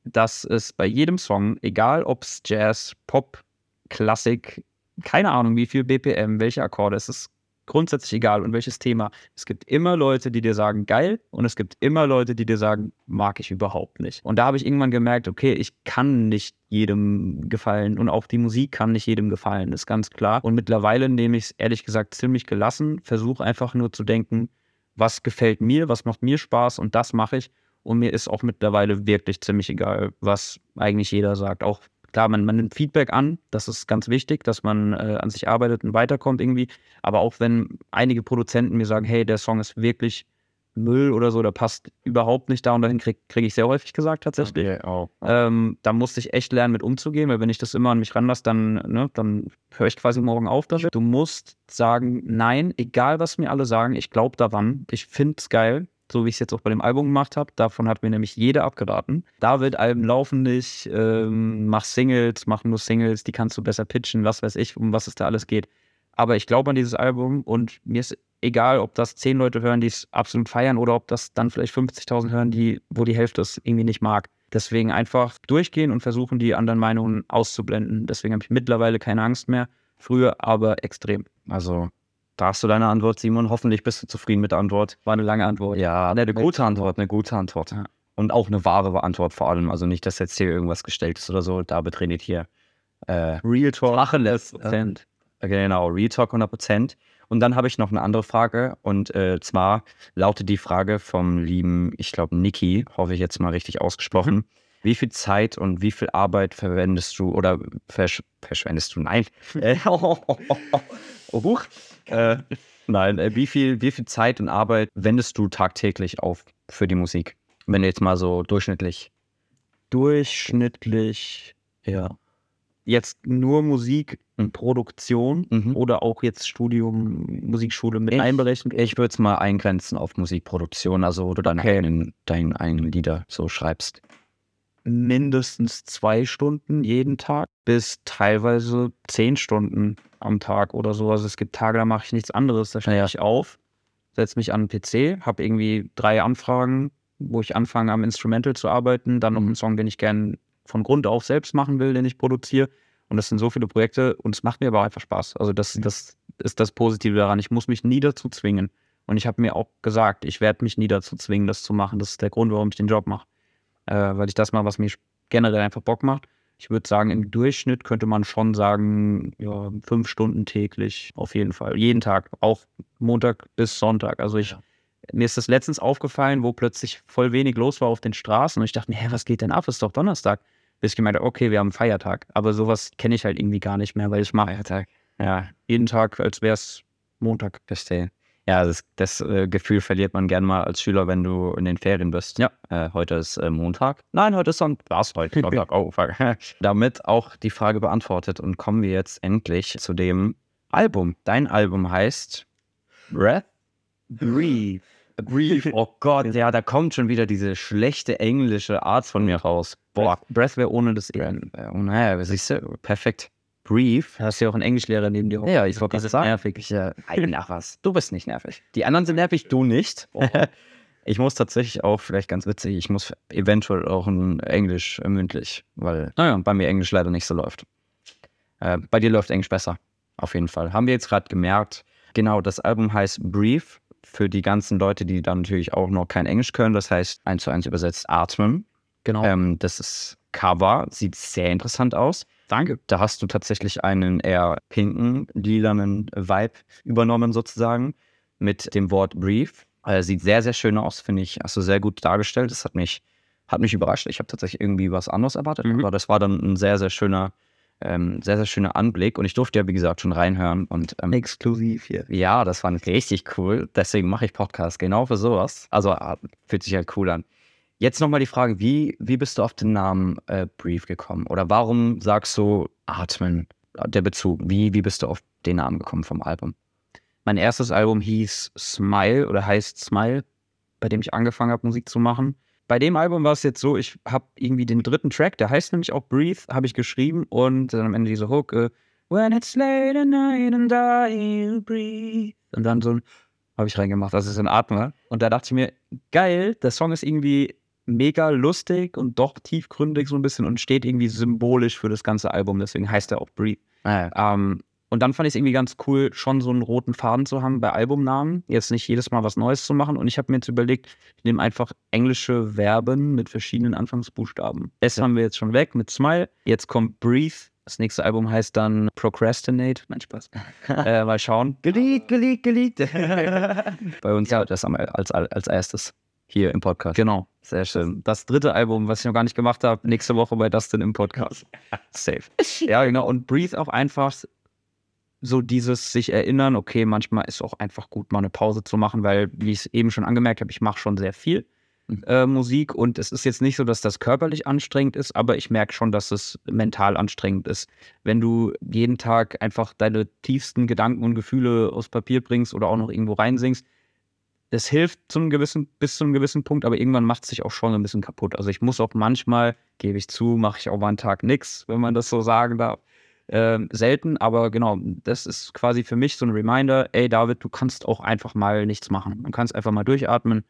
Speaker 2: dass es bei jedem Song, egal ob es Jazz, Pop, Klassik, keine Ahnung, wie viel BPM, welche Akkorde, es ist grundsätzlich egal und welches Thema. Es gibt immer Leute, die dir sagen, geil, und es gibt immer Leute, die dir sagen, mag ich überhaupt nicht. Und da habe ich irgendwann gemerkt, okay, ich kann nicht jedem gefallen und auch die Musik kann nicht jedem gefallen, ist ganz klar. Und mittlerweile nehme ich es ehrlich gesagt ziemlich gelassen, versuche einfach nur zu denken, was gefällt mir, was macht mir Spaß und das mache ich. Und mir ist auch mittlerweile wirklich ziemlich egal, was eigentlich jeder sagt. Auch klar, man, man nimmt Feedback an, das ist ganz wichtig, dass man äh, an sich arbeitet und weiterkommt irgendwie. Aber auch wenn einige Produzenten mir sagen, hey, der Song ist wirklich Müll oder so, der passt überhaupt nicht da und dahin, kriege krieg ich sehr häufig gesagt tatsächlich.
Speaker 1: Okay, oh.
Speaker 2: Ähm, da musste ich echt lernen, mit umzugehen, weil wenn ich das immer an mich ranlasse, dann, ne, dann höre ich quasi morgen auf damit. Du musst sagen, nein, egal was mir alle sagen, ich glaube daran, ich finde es geil, so wie ich es jetzt auch bei dem Album gemacht habe. Davon hat mir nämlich jeder abgeraten. David, Alben laufen nicht, ähm, mach Singles, mach nur Singles, die kannst du besser pitchen, was weiß ich, um was es da alles geht. Aber ich glaube an dieses Album und mir ist egal, ob das zehn Leute hören, die es absolut feiern oder ob das dann vielleicht 50.000 hören, die, wo die Hälfte es irgendwie nicht mag. Deswegen einfach durchgehen und versuchen, die anderen Meinungen auszublenden. Deswegen habe ich mittlerweile keine Angst mehr. Früher aber extrem.
Speaker 1: Also, da hast du deine Antwort, Simon. Hoffentlich bist du zufrieden mit der Antwort.
Speaker 2: War eine lange Antwort.
Speaker 1: Ja, eine gute Antwort, eine gute Antwort.
Speaker 2: Ja.
Speaker 1: Und auch eine wahre Antwort vor allem. Also nicht, dass jetzt hier irgendwas gestellt ist oder so. David redet hier äh,
Speaker 2: Real Talk.
Speaker 1: Tacheles.
Speaker 2: Prozent.
Speaker 1: Genau, Real Talk 100%. Und dann habe ich noch eine andere Frage. Und äh, zwar lautet die Frage vom lieben, ich glaube, Niki, hoffe ich jetzt mal richtig ausgesprochen.
Speaker 2: Mhm.
Speaker 1: Wie viel Zeit und wie viel Arbeit verwendest du oder versch verschwendest du? Nein. Äh, oh, huch. Äh, nein, äh, wie, viel, wie viel Zeit und Arbeit wendest du tagtäglich auf für die Musik? Wenn du jetzt mal so durchschnittlich.
Speaker 2: Durchschnittlich, ja. Jetzt nur Musik und Produktion
Speaker 1: Mhm.
Speaker 2: oder auch jetzt Studium, Musikschule mit
Speaker 1: Ich-
Speaker 2: einberechnet?
Speaker 1: Ich würde es mal eingrenzen auf Musikproduktion, also wo du deine
Speaker 2: Okay.
Speaker 1: eigenen, deine eigenen Lieder so schreibst.
Speaker 2: Mindestens zwei Stunden jeden Tag bis teilweise zehn Stunden am Tag oder so. Also es gibt Tage, da mache ich nichts anderes. Da stehe
Speaker 1: Ja.
Speaker 2: ich auf, setze mich an den PC, habe irgendwie drei Anfragen, wo ich anfange am Instrumental zu arbeiten, dann noch
Speaker 1: Mhm.
Speaker 2: einen Song, den ich gern von Grund auf selbst machen will, den ich produziere. Und das sind so viele Projekte und es macht mir aber einfach Spaß. Also das, das ist das Positive daran. Ich muss mich nie dazu zwingen. Und ich habe mir auch gesagt, ich werde mich nie dazu zwingen, das zu machen. Das ist der Grund, warum ich den Job mache äh, weil ich das mal, was mir generell einfach Bock macht. Ich würde sagen, im Durchschnitt könnte man schon sagen, ja, fünf Stunden täglich, auf jeden Fall. Jeden Tag, auch Montag bis Sonntag. Also ich,
Speaker 1: Ja.
Speaker 2: mir ist das letztens aufgefallen, wo plötzlich voll wenig los war auf den Straßen und ich dachte mir, hä, was geht denn ab? Ist doch Donnerstag. Bis ich gemeint habe, okay, wir haben einen Feiertag. Aber sowas kenne ich halt irgendwie gar nicht mehr, weil ich mache
Speaker 1: Feiertag.
Speaker 2: ja jeden Tag, als wäre es Montag.
Speaker 1: Verstehe. Ja, das, das äh, Gefühl verliert man gern mal als Schüler, wenn du in den Ferien bist.
Speaker 2: Ja.
Speaker 1: Äh, heute ist äh, Montag. Nein, heute ist Sonntag. Was heute? Sonntag. Oh, fuck. *laughs* Damit auch die Frage beantwortet und kommen wir jetzt endlich zu dem Album. Dein Album heißt Breath?
Speaker 2: Breathe.
Speaker 1: Breathe. Oh Gott, ja, da kommt schon wieder diese schlechte englische Art von mir raus. Boah.
Speaker 2: Breath, wäre ohne das E.
Speaker 1: Oh, naja, siehst du, perfekt.
Speaker 2: Da hast du ja auch einen Englischlehrer neben dir.
Speaker 1: Ja, ich wollte
Speaker 2: Das
Speaker 1: gerade
Speaker 2: ist
Speaker 1: sagen.
Speaker 2: nervig.
Speaker 1: Ich, äh, nein, ach was. Du bist nicht nervig. Die anderen sind nervig, du nicht. *laughs* ich muss tatsächlich auch, vielleicht ganz witzig, ich muss eventuell auch ein Englisch mündlich, weil
Speaker 2: Naja,
Speaker 1: bei mir Englisch leider nicht so läuft. Äh, bei dir läuft Englisch besser. Auf jeden Fall. Haben wir jetzt gerade gemerkt. Genau, das Album heißt Brief. Für die ganzen Leute, die dann natürlich auch noch kein Englisch können, das heißt eins zu eins übersetzt Atmen.
Speaker 2: Genau.
Speaker 1: Ähm, das ist Cover, sieht sehr interessant aus.
Speaker 2: Danke.
Speaker 1: Da hast du tatsächlich einen eher pinken, lilanen Vibe übernommen sozusagen mit dem Wort Brief. Äh, sieht sehr, sehr schön aus, finde ich. Hast du sehr gut dargestellt. Das hat mich, hat mich überrascht. Ich habe tatsächlich irgendwie was anderes erwartet,
Speaker 2: Mhm.
Speaker 1: aber das war dann ein sehr, sehr schöner, ähm, sehr, sehr schöner Anblick. Und ich durfte ja, wie gesagt, schon reinhören. Und ähm,
Speaker 2: Exklusiv hier.
Speaker 1: ja, das war richtig cool. Deswegen mache ich Podcasts genau für sowas. Also ah, fühlt sich halt cool an. Jetzt nochmal die Frage, wie, wie bist du auf den Namen äh, Brief gekommen? Oder warum sagst du Atmen, der Bezug? Wie, wie bist du auf den Namen gekommen vom Album?
Speaker 2: Mein erstes Album hieß Smile oder heißt Smile, bei dem ich angefangen habe, Musik zu machen. Bei dem Album war es jetzt so, ich habe irgendwie den dritten Track, der heißt nämlich auch Breathe, habe ich geschrieben und dann am Ende diese Hook, äh, When it's late at night and I breathe. Und dann so ein, habe ich reingemacht, das ist ein Atmer. Und da dachte ich mir, geil, der Song ist irgendwie mega lustig und doch tiefgründig so ein bisschen und steht irgendwie symbolisch für das ganze Album, deswegen heißt er auch Breathe.
Speaker 1: Ah,
Speaker 2: Ähm, und dann fand ich es irgendwie ganz cool, schon so einen roten Faden zu haben bei Albumnamen. Jetzt nicht jedes Mal was Neues zu machen. Und ich habe mir jetzt überlegt, ich nehme einfach englische Verben mit verschiedenen Anfangsbuchstaben. Das haben wir jetzt schon weg mit Smile. Jetzt kommt Breathe. Das nächste Album heißt dann Procrastinate. Nein, Spaß. *laughs* äh, mal schauen.
Speaker 1: Geleakt, geleakt, geleakt. *laughs* *laughs* Bei uns ja. das als, als erstes hier im Podcast.
Speaker 2: Genau.
Speaker 1: Sehr schön.
Speaker 2: Das dritte Album, was ich noch gar nicht gemacht habe, nächste Woche bei Dustin im Podcast. *laughs* Safe. Ja, genau. Und Breathe auch einfach so dieses sich erinnern, okay, manchmal ist auch einfach gut, mal eine Pause zu machen, weil, wie ich es eben schon angemerkt habe, ich mache schon sehr viel
Speaker 1: Mhm.
Speaker 2: äh, Musik und es ist jetzt nicht so, dass das körperlich anstrengend ist, aber ich merke schon, dass es mental anstrengend ist. Wenn du jeden Tag einfach deine tiefsten Gedanken und Gefühle aufs Papier bringst oder auch noch irgendwo reinsingst, das hilft zum gewissen, bis zu einem gewissen Punkt, aber irgendwann macht es sich auch schon ein bisschen kaputt. Also ich muss auch manchmal, gebe ich zu, mache ich auch mal einen Tag nichts, wenn man das so sagen darf. Ähm, selten, aber genau, das ist quasi für mich so ein Reminder, ey David, du kannst auch einfach mal nichts machen. Du kannst einfach mal durchatmen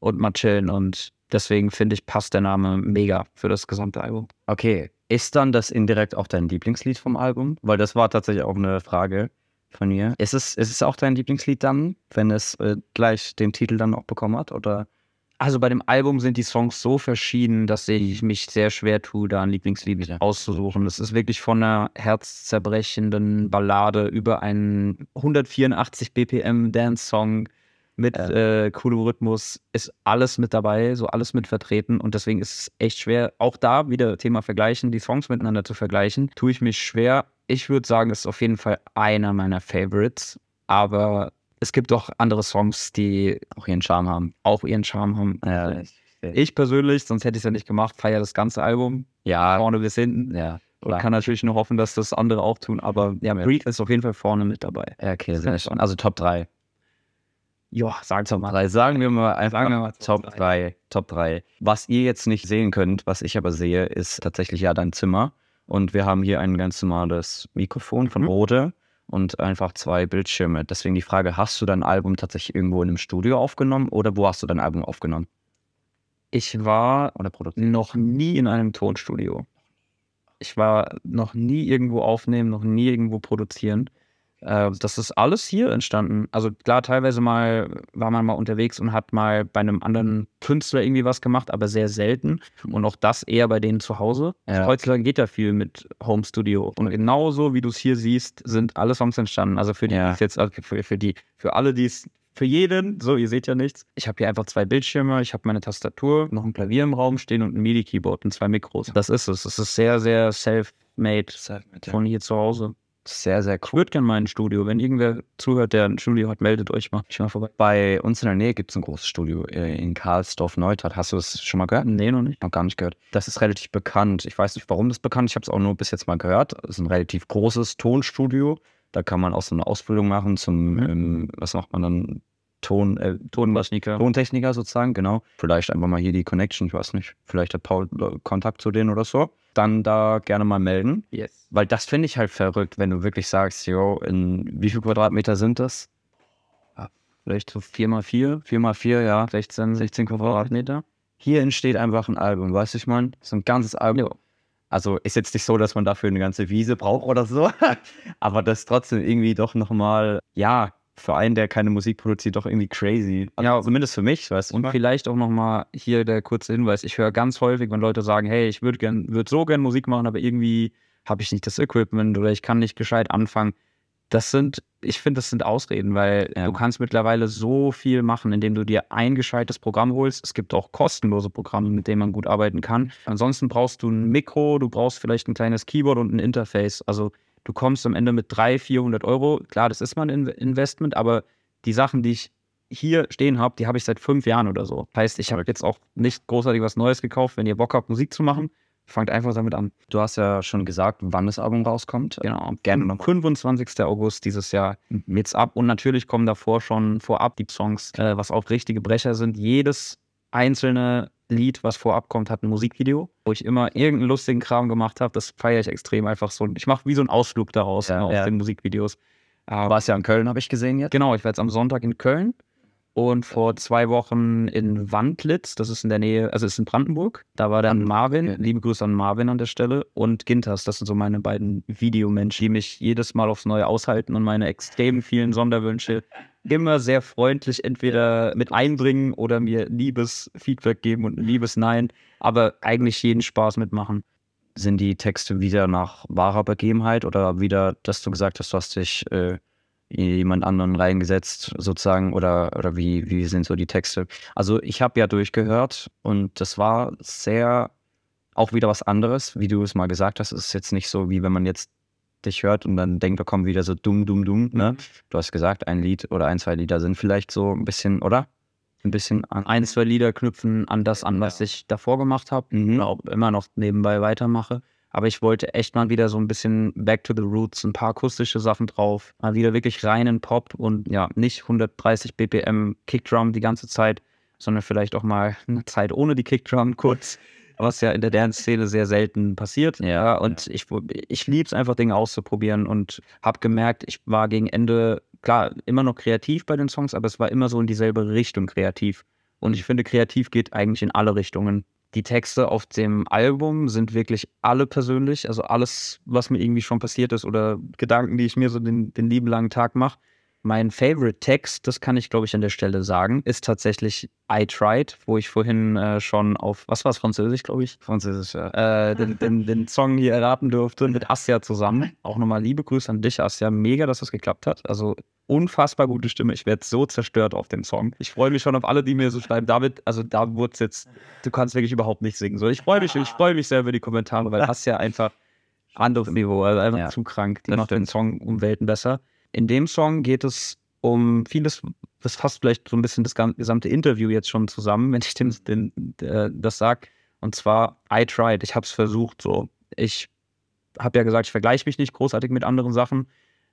Speaker 2: und mal chillen und deswegen finde ich, passt der Name mega für das gesamte Album.
Speaker 1: Okay. Ist dann das indirekt auch dein Lieblingslied vom Album? Weil das war tatsächlich auch eine Frage von mir. Ist es, ist es auch dein Lieblingslied dann, wenn es äh, gleich den Titel dann auch bekommen hat? Oder?
Speaker 2: Also bei dem Album sind die Songs so verschieden, dass ich mich sehr schwer tue, da ein Lieblingslied
Speaker 1: Ja.
Speaker 2: auszusuchen. Das ist wirklich von einer herzzerbrechenden Ballade über einen 184 BPM Dance-Song mit äh, coolem Rhythmus. Ist alles mit dabei, so alles mit vertreten. Und deswegen ist es echt schwer, auch da wieder Thema vergleichen, die Songs miteinander zu vergleichen. Tue ich mich schwer. Ich würde sagen, es ist auf jeden Fall einer meiner Favorites. Aber es gibt doch andere Songs, die
Speaker 1: Auch ihren Charme haben.
Speaker 2: auch ihren Charme haben.
Speaker 1: Ja,
Speaker 2: Ich persönlich, sonst hätte ich es ja nicht gemacht, feiere das ganze Album,
Speaker 1: ja,
Speaker 2: vorne bis hinten.
Speaker 1: ja.
Speaker 2: Und
Speaker 1: klar.
Speaker 2: kann natürlich nur hoffen, dass das andere auch tun. Aber ja,
Speaker 1: Ja.
Speaker 2: Breathe ist auf jeden Fall vorne mit dabei.
Speaker 1: Ja, okay, sehr schön. Also Top 3.
Speaker 2: Ja, sag's doch mal.
Speaker 1: Drei, sagen wir mal einfach
Speaker 2: Sagen wir mal
Speaker 1: Top
Speaker 2: Top
Speaker 1: 3. Top 3. Was ihr jetzt nicht sehen könnt, was ich aber sehe, ist tatsächlich ja dein Zimmer. Und wir haben hier ein ganz normales Mikrofon von
Speaker 2: Mhm.
Speaker 1: Rode und einfach zwei Bildschirme. Deswegen die Frage, hast du dein Album tatsächlich irgendwo in einem Studio aufgenommen oder wo hast du dein Album aufgenommen
Speaker 2: Ich war
Speaker 1: oder produziert?
Speaker 2: noch nie in einem Tonstudio. Ich war noch nie irgendwo aufnehmen, noch nie irgendwo produzieren. Äh, das ist alles hier entstanden. Also klar, teilweise mal war man mal unterwegs und hat mal bei einem anderen Künstler irgendwie was gemacht, aber sehr selten. Und auch das eher bei denen zu Hause.
Speaker 1: Ja.
Speaker 2: Heutzutage geht ja viel mit Home Studio. Und genauso wie du es hier siehst, sind alle Songs entstanden. Also für die,
Speaker 1: Ja.
Speaker 2: jetzt, also für, für die, für alle, die es, für jeden, so, ihr seht ja nichts. Ich habe hier einfach zwei Bildschirme, ich habe meine Tastatur, noch ein Klavier im Raum stehen und ein MIDI-Keyboard und zwei Mikros. Das ist es. Es ist sehr, sehr self-made von hier zu Hause.
Speaker 1: Sehr, sehr
Speaker 2: Ich
Speaker 1: cool.
Speaker 2: würde gerne mal ein Studio. Wenn irgendwer zuhört, der ein Studio hat, meldet euch mal. Ich mal vorbei.
Speaker 1: Bei uns in der Nähe gibt es ein großes Studio äh, in Karlsdorf Neustadt. Hast du es schon mal gehört?
Speaker 2: Nee, noch nicht.
Speaker 1: Noch gar nicht gehört. Das ist relativ bekannt. Ich weiß nicht, warum das bekannt ist. Ich habe es auch nur bis jetzt mal gehört. Es ist ein relativ großes Tonstudio. Da kann man auch so eine Ausbildung machen zum,
Speaker 2: Mhm.
Speaker 1: ähm, was macht man dann? Ton, äh,
Speaker 2: Tonmaschniker.
Speaker 1: Tontechniker sozusagen, genau. Vielleicht einfach mal hier die Connection, ich weiß nicht. Vielleicht hat Paul äh, Kontakt zu denen oder so. Dann da gerne mal melden.
Speaker 2: Yes.
Speaker 1: Weil das finde ich halt verrückt, wenn du wirklich sagst, jo, in wie viel Quadratmeter sind das?
Speaker 2: Vielleicht so 4x4,
Speaker 1: 4x4, ja.
Speaker 2: 16,
Speaker 1: 16
Speaker 2: Quadratmeter.
Speaker 1: Hier entsteht einfach ein Album, weißt du, ich meine? So ein ganzes Album.
Speaker 2: Ja.
Speaker 1: Also ist jetzt nicht so, dass man dafür eine ganze Wiese braucht oder so, *laughs* aber das trotzdem irgendwie doch nochmal, ja, für einen, der keine Musik produziert, doch irgendwie crazy. Also
Speaker 2: Ja.
Speaker 1: zumindest für mich, weißt du.
Speaker 2: Und vielleicht auch nochmal hier der kurze Hinweis. Ich höre ganz häufig, wenn Leute sagen, hey, ich würde gern, würd so gern Musik machen, aber irgendwie habe ich nicht das Equipment oder ich kann nicht gescheit anfangen. Das sind, ich finde, das sind Ausreden, weil
Speaker 1: Ja.
Speaker 2: du kannst mittlerweile so viel machen, indem du dir ein gescheites Programm holst. Es gibt auch kostenlose Programme, mit denen man gut arbeiten kann. Ansonsten brauchst du ein Mikro, du brauchst vielleicht ein kleines Keyboard und ein Interface. Also du kommst am Ende mit 300, 400 Euro. Klar, das ist mal ein In- Investment, aber die Sachen, die ich hier stehen habe, die habe ich seit fünf Jahren oder so. Heißt, ich habe jetzt auch nicht großartig was Neues gekauft. Wenn ihr Bock habt, Musik zu machen, fangt einfach damit an.
Speaker 1: Du hast ja schon gesagt, wann das Album rauskommt.
Speaker 2: Genau.
Speaker 1: Gerne nochmal.
Speaker 2: 25. August dieses Jahr geht's ab. Und natürlich kommen davor schon vorab die Songs, äh, was auch richtige Brecher sind. Jedes einzelne Lied, was vorab kommt, hat ein Musikvideo, wo ich immer irgendeinen lustigen Kram gemacht habe. Das feiere ich extrem einfach so. Ich mache wie so einen Ausflug daraus
Speaker 1: Ja,
Speaker 2: ne, aus
Speaker 1: ja.
Speaker 2: den Musikvideos.
Speaker 1: Du warst ja in Köln, habe ich gesehen jetzt.
Speaker 2: Genau, ich war jetzt am Sonntag in Köln und vor zwei Wochen in Wandlitz, das ist in der Nähe, also ist in Brandenburg. Da war dann Marvin,
Speaker 1: okay.
Speaker 2: liebe Grüße an Marvin an der Stelle und Ginters, das sind so meine beiden Videomenschen, die mich jedes Mal aufs Neue aushalten und meine extrem vielen Sonderwünsche immer sehr freundlich entweder mit einbringen oder mir liebes Feedback geben und ein liebes Nein, aber eigentlich jeden Spaß mitmachen.
Speaker 1: Sind die Texte wieder nach wahrer Begebenheit oder wieder, dass du gesagt hast, du hast dich äh, jemand anderen reingesetzt, sozusagen, oder, oder wie, wie sind so die Texte? Also ich habe ja durchgehört und das war sehr auch wieder was anderes, wie du es mal gesagt hast. Es ist jetzt nicht so, wie wenn man jetzt dich hört und dann denkt, da kommen wieder so dumm, dumm, dumm. Ne? Du hast gesagt, ein Lied oder ein, zwei Lieder sind vielleicht so ein bisschen, oder? Ein bisschen an.
Speaker 2: Ein, zwei Lieder knüpfen an das an, was ich davor gemacht habe.
Speaker 1: Mhm.
Speaker 2: oder auch immer noch nebenbei weitermache. Aber ich wollte echt mal wieder so ein bisschen back to the roots, ein paar akustische Sachen drauf, mal wieder wirklich reinen Pop und ja, nicht 130 BPM Kickdrum die ganze Zeit, sondern vielleicht auch mal *laughs* eine Zeit ohne die Kickdrum kurz, was ja in der Dance-Szene sehr selten passiert.
Speaker 1: Ja,
Speaker 2: und ich, ich liebe es einfach, Dinge auszuprobieren und habe gemerkt, ich war gegen Ende, klar, immer noch kreativ bei den Songs, aber es war immer so in dieselbe Richtung kreativ. Und ich finde, kreativ geht eigentlich in alle Richtungen. Die Texte auf dem Album sind wirklich alle persönlich, also alles, was mir irgendwie schon passiert ist oder Gedanken, die ich mir so den, den lieben langen Tag mache. Mein Favorite Text, das kann ich glaube ich an der Stelle sagen, ist tatsächlich I Tried, wo ich vorhin äh, schon auf, was war es, Französisch, glaube ich,
Speaker 1: Französisch, ja.
Speaker 2: äh, den, den, den Song hier erraten durfte mit Asja zusammen. Auch nochmal liebe Grüße an dich, Asja. Mega, dass das geklappt hat. Also unfassbar gute Stimme. Ich werde so zerstört auf dem Song. Ich freue mich schon auf alle, die mir so schreiben. David, also da wurde es jetzt, du kannst wirklich überhaupt nicht singen. So, ich freue mich, ich freue mich sehr über die Kommentare, weil *laughs* Asja einfach anderes Niveau, also einfach
Speaker 1: Ja,
Speaker 2: zu krank. Die
Speaker 1: das
Speaker 2: macht den Song um Welten besser. In dem Song geht es um vieles, das fasst vielleicht so ein bisschen das gesamte Interview jetzt schon zusammen, *laughs* wenn ich dem, den, äh, das sage. Und zwar, I tried, ich habe es versucht so. Ich habe ja gesagt, ich vergleiche mich nicht großartig mit anderen Sachen,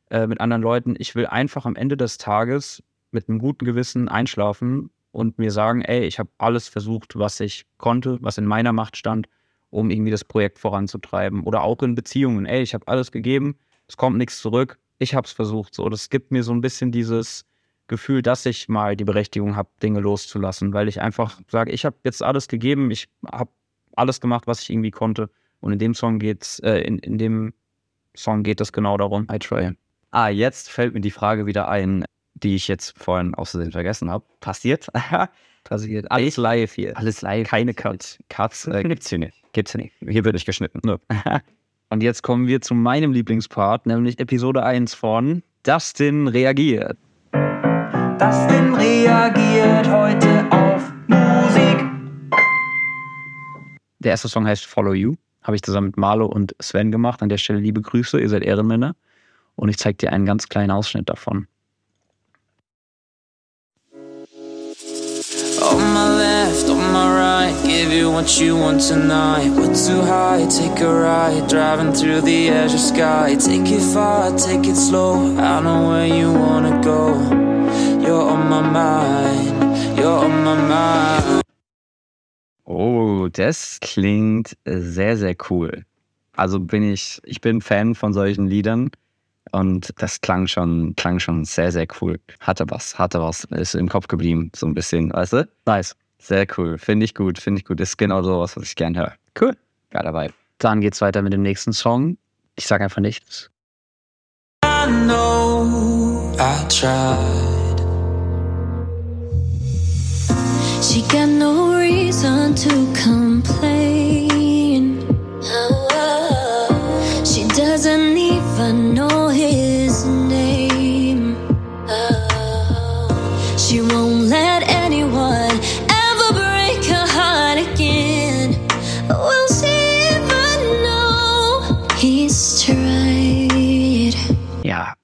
Speaker 2: äh, mit anderen Leuten. Ich will einfach am Ende des Tages mit einem guten Gewissen einschlafen und mir sagen, ey, ich habe alles versucht, was ich konnte, was in meiner Macht stand, um irgendwie das Projekt voranzutreiben. Oder auch in Beziehungen, ey, ich habe alles gegeben, es kommt nichts zurück, ich habe es versucht. So, das gibt mir so ein bisschen dieses Gefühl, dass ich mal die Berechtigung habe, Dinge loszulassen, weil ich einfach sage, ich habe jetzt alles gegeben, ich habe alles gemacht, was ich irgendwie konnte. Und in dem Song geht's, äh, in, in dem Song geht es genau darum.
Speaker 1: I try. Ah, jetzt fällt mir die Frage wieder ein, die ich jetzt vorhin aus Versehen vergessen habe. Passiert? *laughs*
Speaker 2: Passiert. Alles live hier.
Speaker 1: Alles live.
Speaker 2: Keine Cuts.
Speaker 1: Cuts äh, *laughs* gibt's hier nicht. Gibt's hier nicht. Hier wird nicht geschnitten. *laughs*
Speaker 2: Und jetzt kommen wir zu meinem Lieblingspart, nämlich Episode 1 von Dustin reagiert.
Speaker 4: Dustin reagiert heute auf Musik.
Speaker 2: Der erste Song heißt Follow You. Habe ich zusammen mit Marlo und Sven gemacht. An der Stelle liebe Grüße, ihr seid Ehrenmänner. Und ich zeige dir einen ganz kleinen Ausschnitt davon.
Speaker 4: On my left, on my right, give you what you want tonight. We're too high, take a ride, driving through the azure sky. Take it far, take it slow. I know where you wanna go. You're on my mind, you're on my mind.
Speaker 1: Oh, das klingt sehr, sehr cool. Also bin ich, ich bin Fan von solchen Liedern und das klang schon, klang schon sehr, sehr cool. Hatte was, hatte was, ist im Kopf geblieben, so ein bisschen, weißt du?
Speaker 2: Nice.
Speaker 1: Sehr cool, finde ich gut, finde ich gut. Ist genau sowas, was ich gern höre.
Speaker 2: Cool.
Speaker 1: Geiler Vibe.
Speaker 2: Dann geht's weiter mit dem nächsten Song. Ich sage einfach nichts.
Speaker 4: I know I tried.
Speaker 5: She got no reason to complain.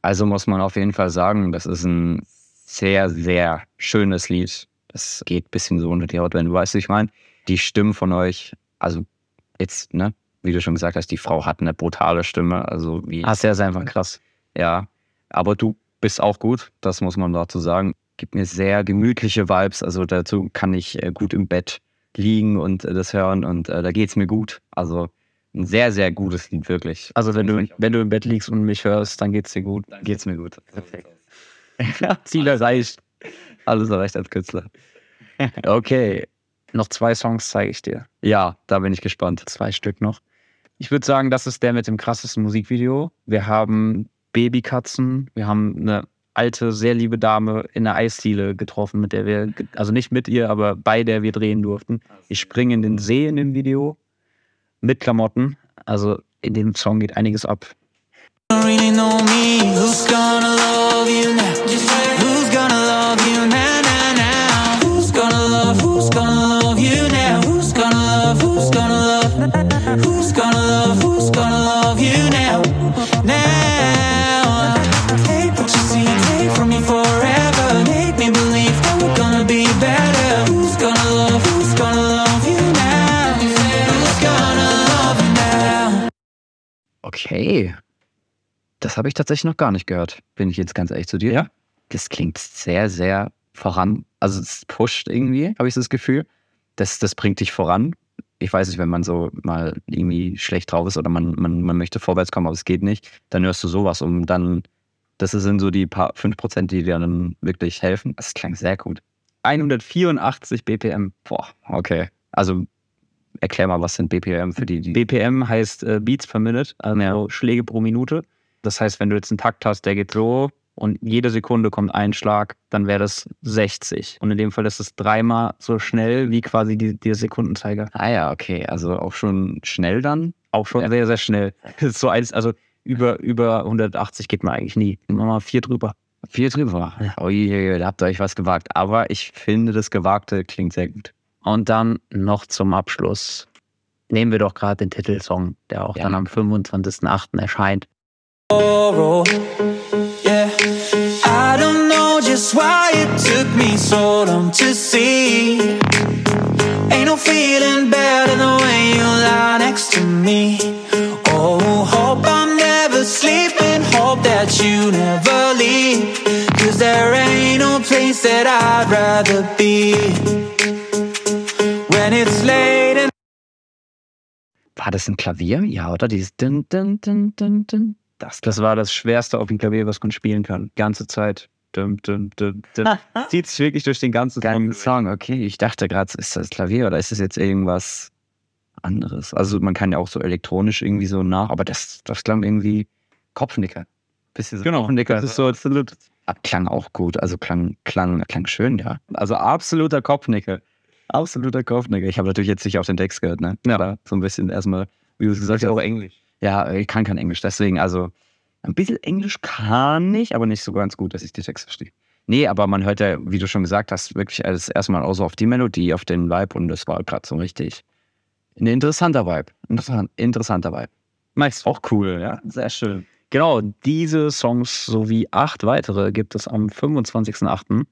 Speaker 1: Also muss man auf jeden Fall sagen, das ist ein sehr, sehr schönes Lied. Das geht ein bisschen so unter die Haut, wenn du weißt, wie ich meine. Die Stimmen von euch, also jetzt, ne, wie du schon gesagt hast, die Frau hat eine brutale Stimme. Also wie.
Speaker 2: Ah, der ist einfach krass.
Speaker 1: Ja, aber du bist auch gut, das muss man dazu sagen. Gibt mir sehr gemütliche Vibes, also dazu kann ich äh, gut im Bett liegen und äh, das hören und äh, da geht's mir gut. Also ein sehr, sehr gutes Lied, wirklich.
Speaker 2: Also wenn du, wenn du im Bett liegst und mich hörst, dann geht's dir gut.
Speaker 1: Geht's mir gut. *laughs*
Speaker 2: Ziel erreicht.
Speaker 1: Alles erreicht als Künstler. *laughs*
Speaker 2: Okay, noch zwei Songs zeige ich dir.
Speaker 1: Ja, da bin ich gespannt.
Speaker 2: Zwei Stück noch. Ich würde sagen, das ist der mit dem krassesten Musikvideo. Wir haben Babykatzen, wir haben eine alte, sehr liebe Dame in der Eisdiele getroffen, mit der wir, also nicht mit ihr, aber bei der wir drehen durften. Ich springe in den See in dem Video mit Klamotten. Also in dem Song geht einiges ab.
Speaker 4: really know me. Who's gonna love you now?
Speaker 1: Okay. Das habe ich tatsächlich noch gar nicht gehört, bin ich jetzt ganz ehrlich zu dir.
Speaker 2: Ja?
Speaker 1: Das klingt sehr, sehr voran. Also es pusht irgendwie, habe ich das Gefühl. Das, das bringt dich voran. Ich weiß nicht, wenn man so mal irgendwie schlecht drauf ist oder man, man, man möchte vorwärts kommen, aber es geht nicht, dann hörst du sowas, um dann, das sind so die paar 5%, die dir dann wirklich helfen. Das klang sehr gut.
Speaker 2: 184 BPM.
Speaker 1: Boah, okay. Also erklär mal, was sind BPM für die, die.
Speaker 2: BPM heißt äh, Beats per Minute, also Schläge pro Minute. Das heißt, wenn du jetzt einen Takt hast, der geht so und jede Sekunde kommt ein Schlag, dann wäre das 60. Und in dem Fall ist es dreimal so schnell wie quasi die, der Sekundenzeiger.
Speaker 1: ah ja, okay. Also auch schon schnell dann.
Speaker 2: Auch schon sehr, sehr schnell. Das *laughs* ist so eins, also über, über 180 geht man eigentlich nie. Immer mal vier drüber.
Speaker 1: Viel drüber. Oh je, je, da habt ihr euch was gewagt. Aber ich finde, das Gewagte klingt sehr gut.
Speaker 2: Und dann noch zum Abschluss nehmen wir doch gerade den Titelsong, der auch
Speaker 1: Ja.
Speaker 2: dann am 25.08. erscheint.
Speaker 4: Yeah, I don't know just why it took me so long to see. Ain't no feeling better than when you lie next to me. Oh, hope I'm never sleeping, hope that you never leave. Cause there ain't no place that I'd rather be.
Speaker 1: War das ein Klavier? Ja, oder? Dieses Dun, Dun, Dun, Dun, Dun. Das,
Speaker 2: Das war das Schwerste auf dem Klavier, was man spielen kann. Ganze Zeit. Dum, dum, dum, dum. *laughs* Zieht sich wirklich durch den ganzen Song.
Speaker 1: Song. Okay, ich dachte gerade, ist das Klavier oder ist das jetzt irgendwas anderes? Also man kann ja auch so elektronisch irgendwie so nach, aber das, das klang irgendwie Kopfnicker. Bisschen so
Speaker 2: Genau,
Speaker 1: Kopfnicker.
Speaker 2: das ist so absolut.
Speaker 1: Ah, Klang auch gut, also klang, klang, klang schön, ja. Also absoluter Kopfnicker. Absoluter Kopfnicker. Ich habe natürlich jetzt nicht auf den Text gehört, ne? Ja. Aber so ein bisschen erstmal, wie du es gesagt hast.
Speaker 2: auch Englisch.
Speaker 1: Ja, ich kann kein Englisch, deswegen, also ein bisschen Englisch kann ich, aber nicht so ganz gut, dass ich die Texte verstehe. Nee, aber man hört ja, wie du schon gesagt hast, wirklich alles erstmal auch so auf die Melodie, auf den Vibe und das war gerade so richtig ein interessanter Vibe. Interessant, interessanter Vibe.
Speaker 2: Nice.
Speaker 1: Auch cool, ja. Sehr schön.
Speaker 2: Genau, diese Songs sowie acht weitere gibt es am 25.08.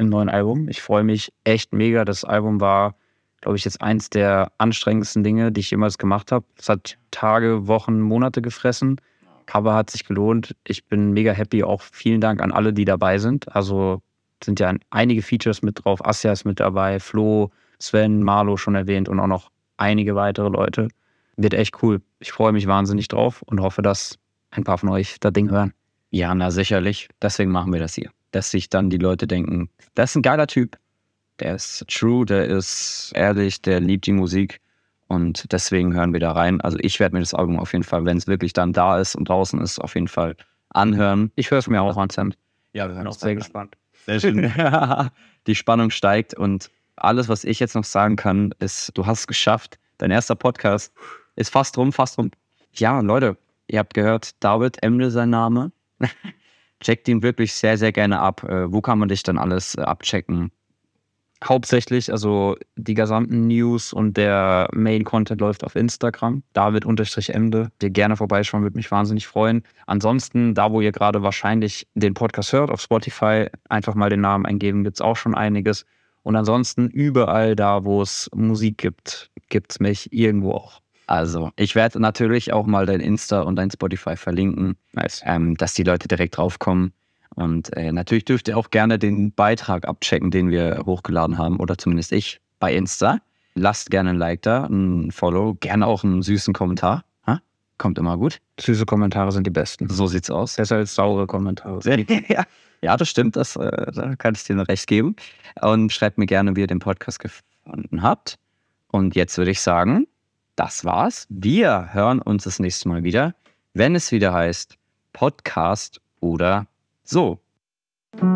Speaker 2: im neuen Album. Ich freue mich echt mega. Das Album war, glaube ich, jetzt eins der anstrengendsten Dinge, die ich jemals gemacht habe. Es hat Tage, Wochen, Monate gefressen. Cover hat sich gelohnt. Ich bin mega happy. Auch vielen Dank an alle, die dabei sind. Also sind ja einige Features mit drauf. Asja ist mit dabei, Flo, Sven, Marlo schon erwähnt und auch noch einige weitere Leute. Wird echt cool. Ich freue mich wahnsinnig drauf und hoffe, dass ein paar von euch das Ding hören.
Speaker 1: Ja, na sicherlich. Deswegen machen wir das hier. Dass sich dann die Leute denken, das ist ein geiler Typ. Der ist true, der ist ehrlich, der liebt die Musik. Und deswegen hören wir da rein. Also ich werde mir das Album auf jeden Fall, wenn es wirklich dann da ist und draußen ist, auf jeden Fall anhören.
Speaker 2: Ich höre es mir auch an, Sam.
Speaker 1: Ja, wir hören
Speaker 2: auch sehr gespannt.
Speaker 1: Sehr schön. *laughs* Die Spannung steigt und alles, was ich jetzt noch sagen kann, ist, du hast es geschafft. Dein erster Podcast ist fast rum, fast rum. Ja, Leute, ihr habt gehört, David Emle sein Name. *laughs* Checkt ihn wirklich sehr, sehr gerne ab. Äh, wo kann man dich dann alles äh, abchecken?
Speaker 2: Hauptsächlich, also die gesamten News und der Main-Content läuft auf Instagram. David-Emde. Dir gerne vorbeischauen, würde mich wahnsinnig freuen. Ansonsten, da wo ihr gerade wahrscheinlich den Podcast hört, auf Spotify, einfach mal den Namen eingeben, gibt es auch schon einiges. Und ansonsten überall da, wo es Musik gibt, gibt es mich irgendwo auch.
Speaker 1: Also, ich werde natürlich auch mal dein Insta und dein Spotify verlinken,
Speaker 2: Nice.
Speaker 1: ähm, dass die Leute direkt draufkommen. Und äh, natürlich dürft ihr auch gerne den Beitrag abchecken, den wir hochgeladen haben, oder zumindest ich bei Insta. Lasst gerne ein Like da, ein Follow, gerne auch einen süßen Kommentar. Ha? Kommt immer gut.
Speaker 2: Süße Kommentare sind die besten.
Speaker 1: So sieht's aus.
Speaker 2: Besser als saure Kommentare. *laughs*
Speaker 1: ja. ja, das stimmt, das, äh, da kann ich dir noch recht geben. Und schreibt mir gerne, wie ihr den Podcast gefunden habt. Und jetzt würde ich sagen, das war's. Wir hören uns das nächste Mal wieder, wenn es wieder heißt Podcast oder so.
Speaker 4: Baby,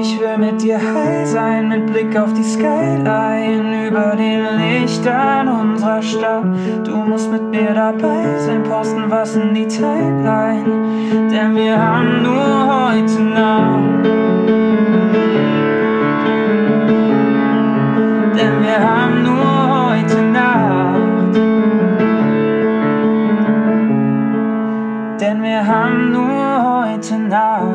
Speaker 4: ich will mit dir high sein, mit Blick auf die Skyline, über den Lichtern unserer Stadt. Du musst mit mir dabei sein, posten was in die Timeline, denn wir haben nur heute Nacht. Denn wir haben nur heute Nacht. Denn wir haben nur heute Nacht.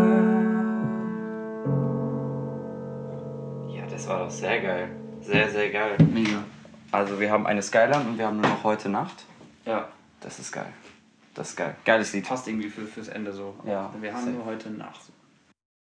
Speaker 1: Ja, das war doch sehr geil. Sehr, sehr geil. Mega. Also wir haben eine Skyline und wir haben nur noch heute Nacht.
Speaker 2: Ja,
Speaker 1: Das ist geil. Das ist geil. Geiles Lied.
Speaker 2: passt irgendwie für, fürs Ende so.
Speaker 1: Ja.
Speaker 2: Wir haben nur heute Nacht.